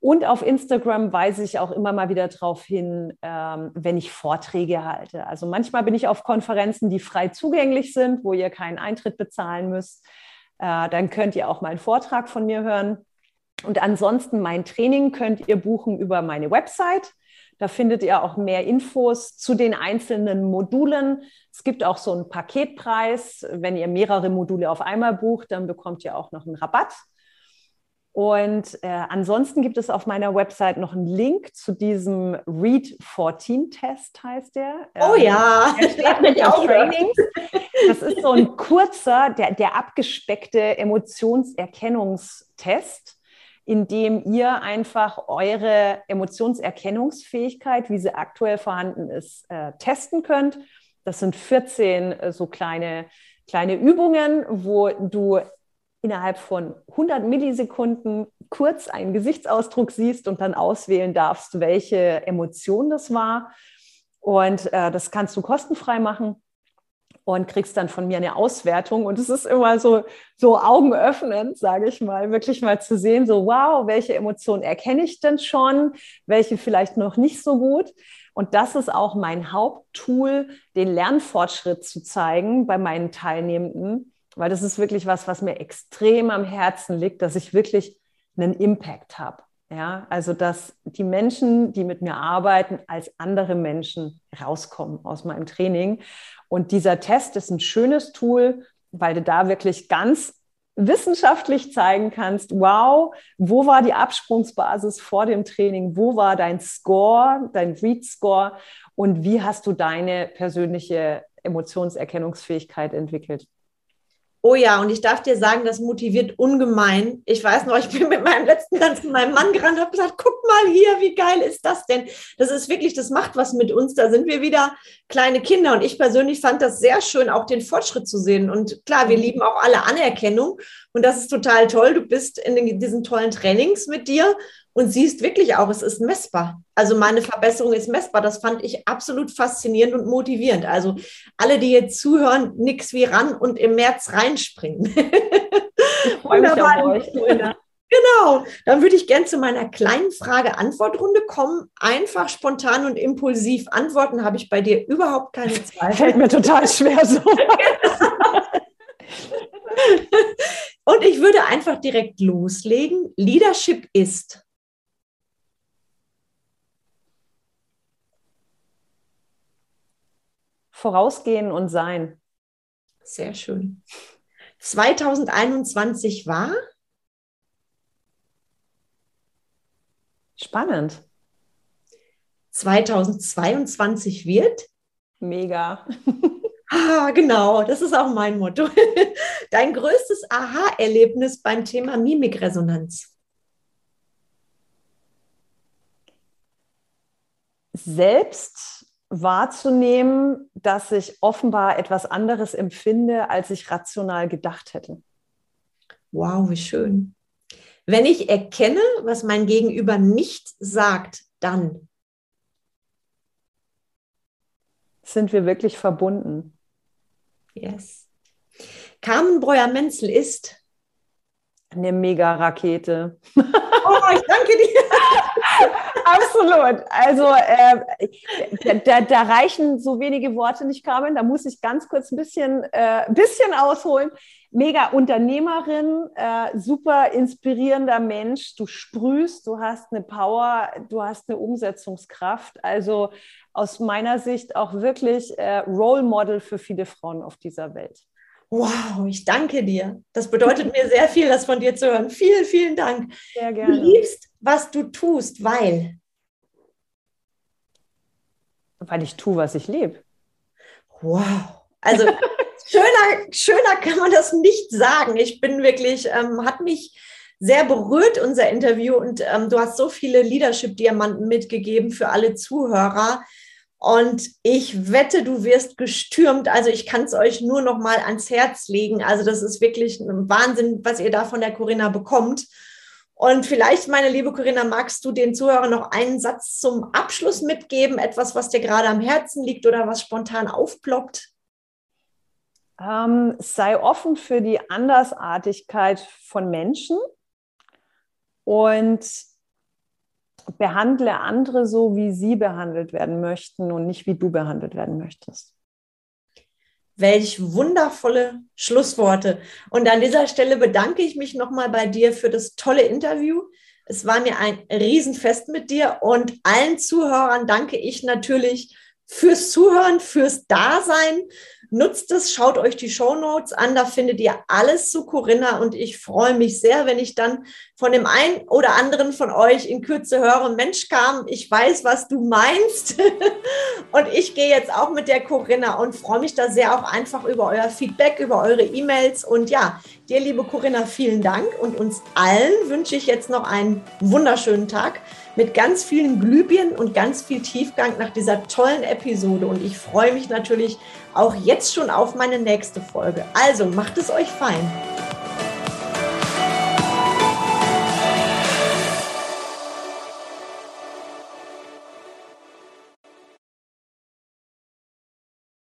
S2: Und auf Instagram weise ich auch immer mal wieder darauf hin, ähm, wenn ich Vorträge halte. Also manchmal bin ich auf Konferenzen, die frei zugänglich sind, wo ihr keinen Eintritt bezahlen müsst. Äh, dann könnt ihr auch mal einen Vortrag von mir hören. Und ansonsten mein Training könnt ihr buchen über meine Website. Da findet ihr auch mehr Infos zu den einzelnen Modulen. Es gibt auch so einen Paketpreis. Wenn ihr mehrere Module auf einmal bucht, dann bekommt ihr auch noch einen Rabatt. Und äh, ansonsten gibt es auf meiner Website noch einen Link zu diesem Read 14 Test, heißt der.
S1: Oh ähm, ja,
S2: der steht mit Trainings. Das ist so ein kurzer, der, der abgespeckte Emotionserkennungstest in dem ihr einfach eure Emotionserkennungsfähigkeit, wie sie aktuell vorhanden ist, äh, testen könnt. Das sind 14 äh, so kleine, kleine Übungen, wo du innerhalb von 100 Millisekunden kurz einen Gesichtsausdruck siehst und dann auswählen darfst, welche Emotion das war. Und äh, das kannst du kostenfrei machen und kriegst dann von mir eine Auswertung. Und es ist immer so, so augenöffnend, sage ich mal, wirklich mal zu sehen, so, wow, welche Emotionen erkenne ich denn schon, welche vielleicht noch nicht so gut. Und das ist auch mein Haupttool, den Lernfortschritt zu zeigen bei meinen Teilnehmenden, weil das ist wirklich was, was mir extrem am Herzen liegt, dass ich wirklich einen Impact habe. Ja, also dass die Menschen, die mit mir arbeiten, als andere Menschen rauskommen aus meinem Training. Und dieser Test ist ein schönes Tool, weil du da wirklich ganz wissenschaftlich zeigen kannst, wow, wo war die Absprungsbasis vor dem Training, wo war dein Score, dein Read-Score und wie hast du deine persönliche Emotionserkennungsfähigkeit entwickelt?
S1: Oh ja, und ich darf dir sagen, das motiviert ungemein. Ich weiß noch, ich bin mit meinem letzten Tanz mit meinem Mann gerannt und habe gesagt, guck mal hier, wie geil ist das denn? Das ist wirklich, das macht was mit uns. Da sind wir wieder kleine Kinder. Und ich persönlich fand das sehr schön, auch den Fortschritt zu sehen. Und klar, wir lieben auch alle Anerkennung. Und das ist total toll. Du bist in diesen tollen Trainings mit dir und siehst wirklich auch, es ist messbar. Also meine Verbesserung ist messbar. Das fand ich absolut faszinierend und motivierend. Also alle, die jetzt zuhören, nix wie ran und im März reinspringen. Wunderbar. Genau, dann würde ich gerne zu meiner kleinen Frage-Antwort-Runde kommen. Einfach, spontan und impulsiv antworten, habe ich bei dir überhaupt keine Zweifel.
S2: Fällt mir total schwer so.
S1: und ich würde einfach direkt loslegen. Leadership ist.
S2: Vorausgehen und sein.
S1: Sehr schön. 2021 war?
S2: Spannend.
S1: 2022 wird?
S2: Mega.
S1: Ah, genau, das ist auch mein Motto. Dein größtes Aha-Erlebnis beim Thema Mimikresonanz?
S2: Selbst wahrzunehmen, dass ich offenbar etwas anderes empfinde, als ich rational gedacht hätte.
S1: Wow, wie schön. Wenn ich erkenne, was mein Gegenüber nicht sagt, dann
S2: sind wir wirklich verbunden.
S1: Yes. Carmen Breuer-Menzel ist
S2: eine Mega-Rakete.
S1: Oh, ich danke dir.
S2: Absolut. Also äh, da, da, reichen so wenige Worte nicht, Carmen. Da muss ich ganz kurz ein bisschen, äh, bisschen ausholen. Mega Unternehmerin, äh, super inspirierender Mensch. Du sprühst, du hast eine Power, du hast eine Umsetzungskraft. Also aus meiner Sicht auch wirklich äh, Role Model für viele Frauen auf dieser Welt.
S1: Wow, ich danke dir. Das bedeutet mir sehr viel, das von dir zu hören. Vielen, vielen Dank.
S2: Sehr gerne.
S1: Du liebst, was du tust, weil.
S2: Weil ich tue, was ich liebe.
S1: Wow. Also schöner, schöner kann man das nicht sagen. Ich bin wirklich, ähm, hat mich sehr berührt, unser Interview. Und ähm, du hast so viele Leadership-Diamanten mitgegeben für alle Zuhörer. Und ich wette, du wirst gestürmt. Also ich kann es euch nur noch mal ans Herz legen. Also das ist wirklich ein Wahnsinn, was ihr da von der Corinna bekommt. Und vielleicht, meine liebe Corinna, magst du den Zuhörern noch einen Satz zum Abschluss mitgeben? Etwas, was dir gerade am Herzen liegt oder was spontan aufploppt?
S2: Ähm, sei offen für die Andersartigkeit von Menschen und behandle andere so, wie sie behandelt werden möchten und nicht wie du behandelt werden möchtest.
S1: Welch wundervolle Schlussworte. Und an dieser Stelle bedanke ich mich nochmal bei dir für das tolle Interview. Es war mir ein Riesenfest mit dir und allen Zuhörern danke ich natürlich fürs Zuhören, fürs Dasein. Nutzt es, schaut euch die Show Notes an, da findet ihr alles zu Corinna und ich freue mich sehr, wenn ich dann von dem einen oder anderen von euch in Kürze höre, Mensch kam, ich weiß, was du meinst. Und ich gehe jetzt auch mit der Corinna und freue mich da sehr auch einfach über euer Feedback, über eure E-Mails. Und ja, dir liebe Corinna, vielen Dank. Und uns allen wünsche ich jetzt noch einen wunderschönen Tag mit ganz vielen Glühbirnen und ganz viel Tiefgang nach dieser tollen Episode. Und ich freue mich natürlich auch jetzt schon auf meine nächste Folge. Also macht es euch fein.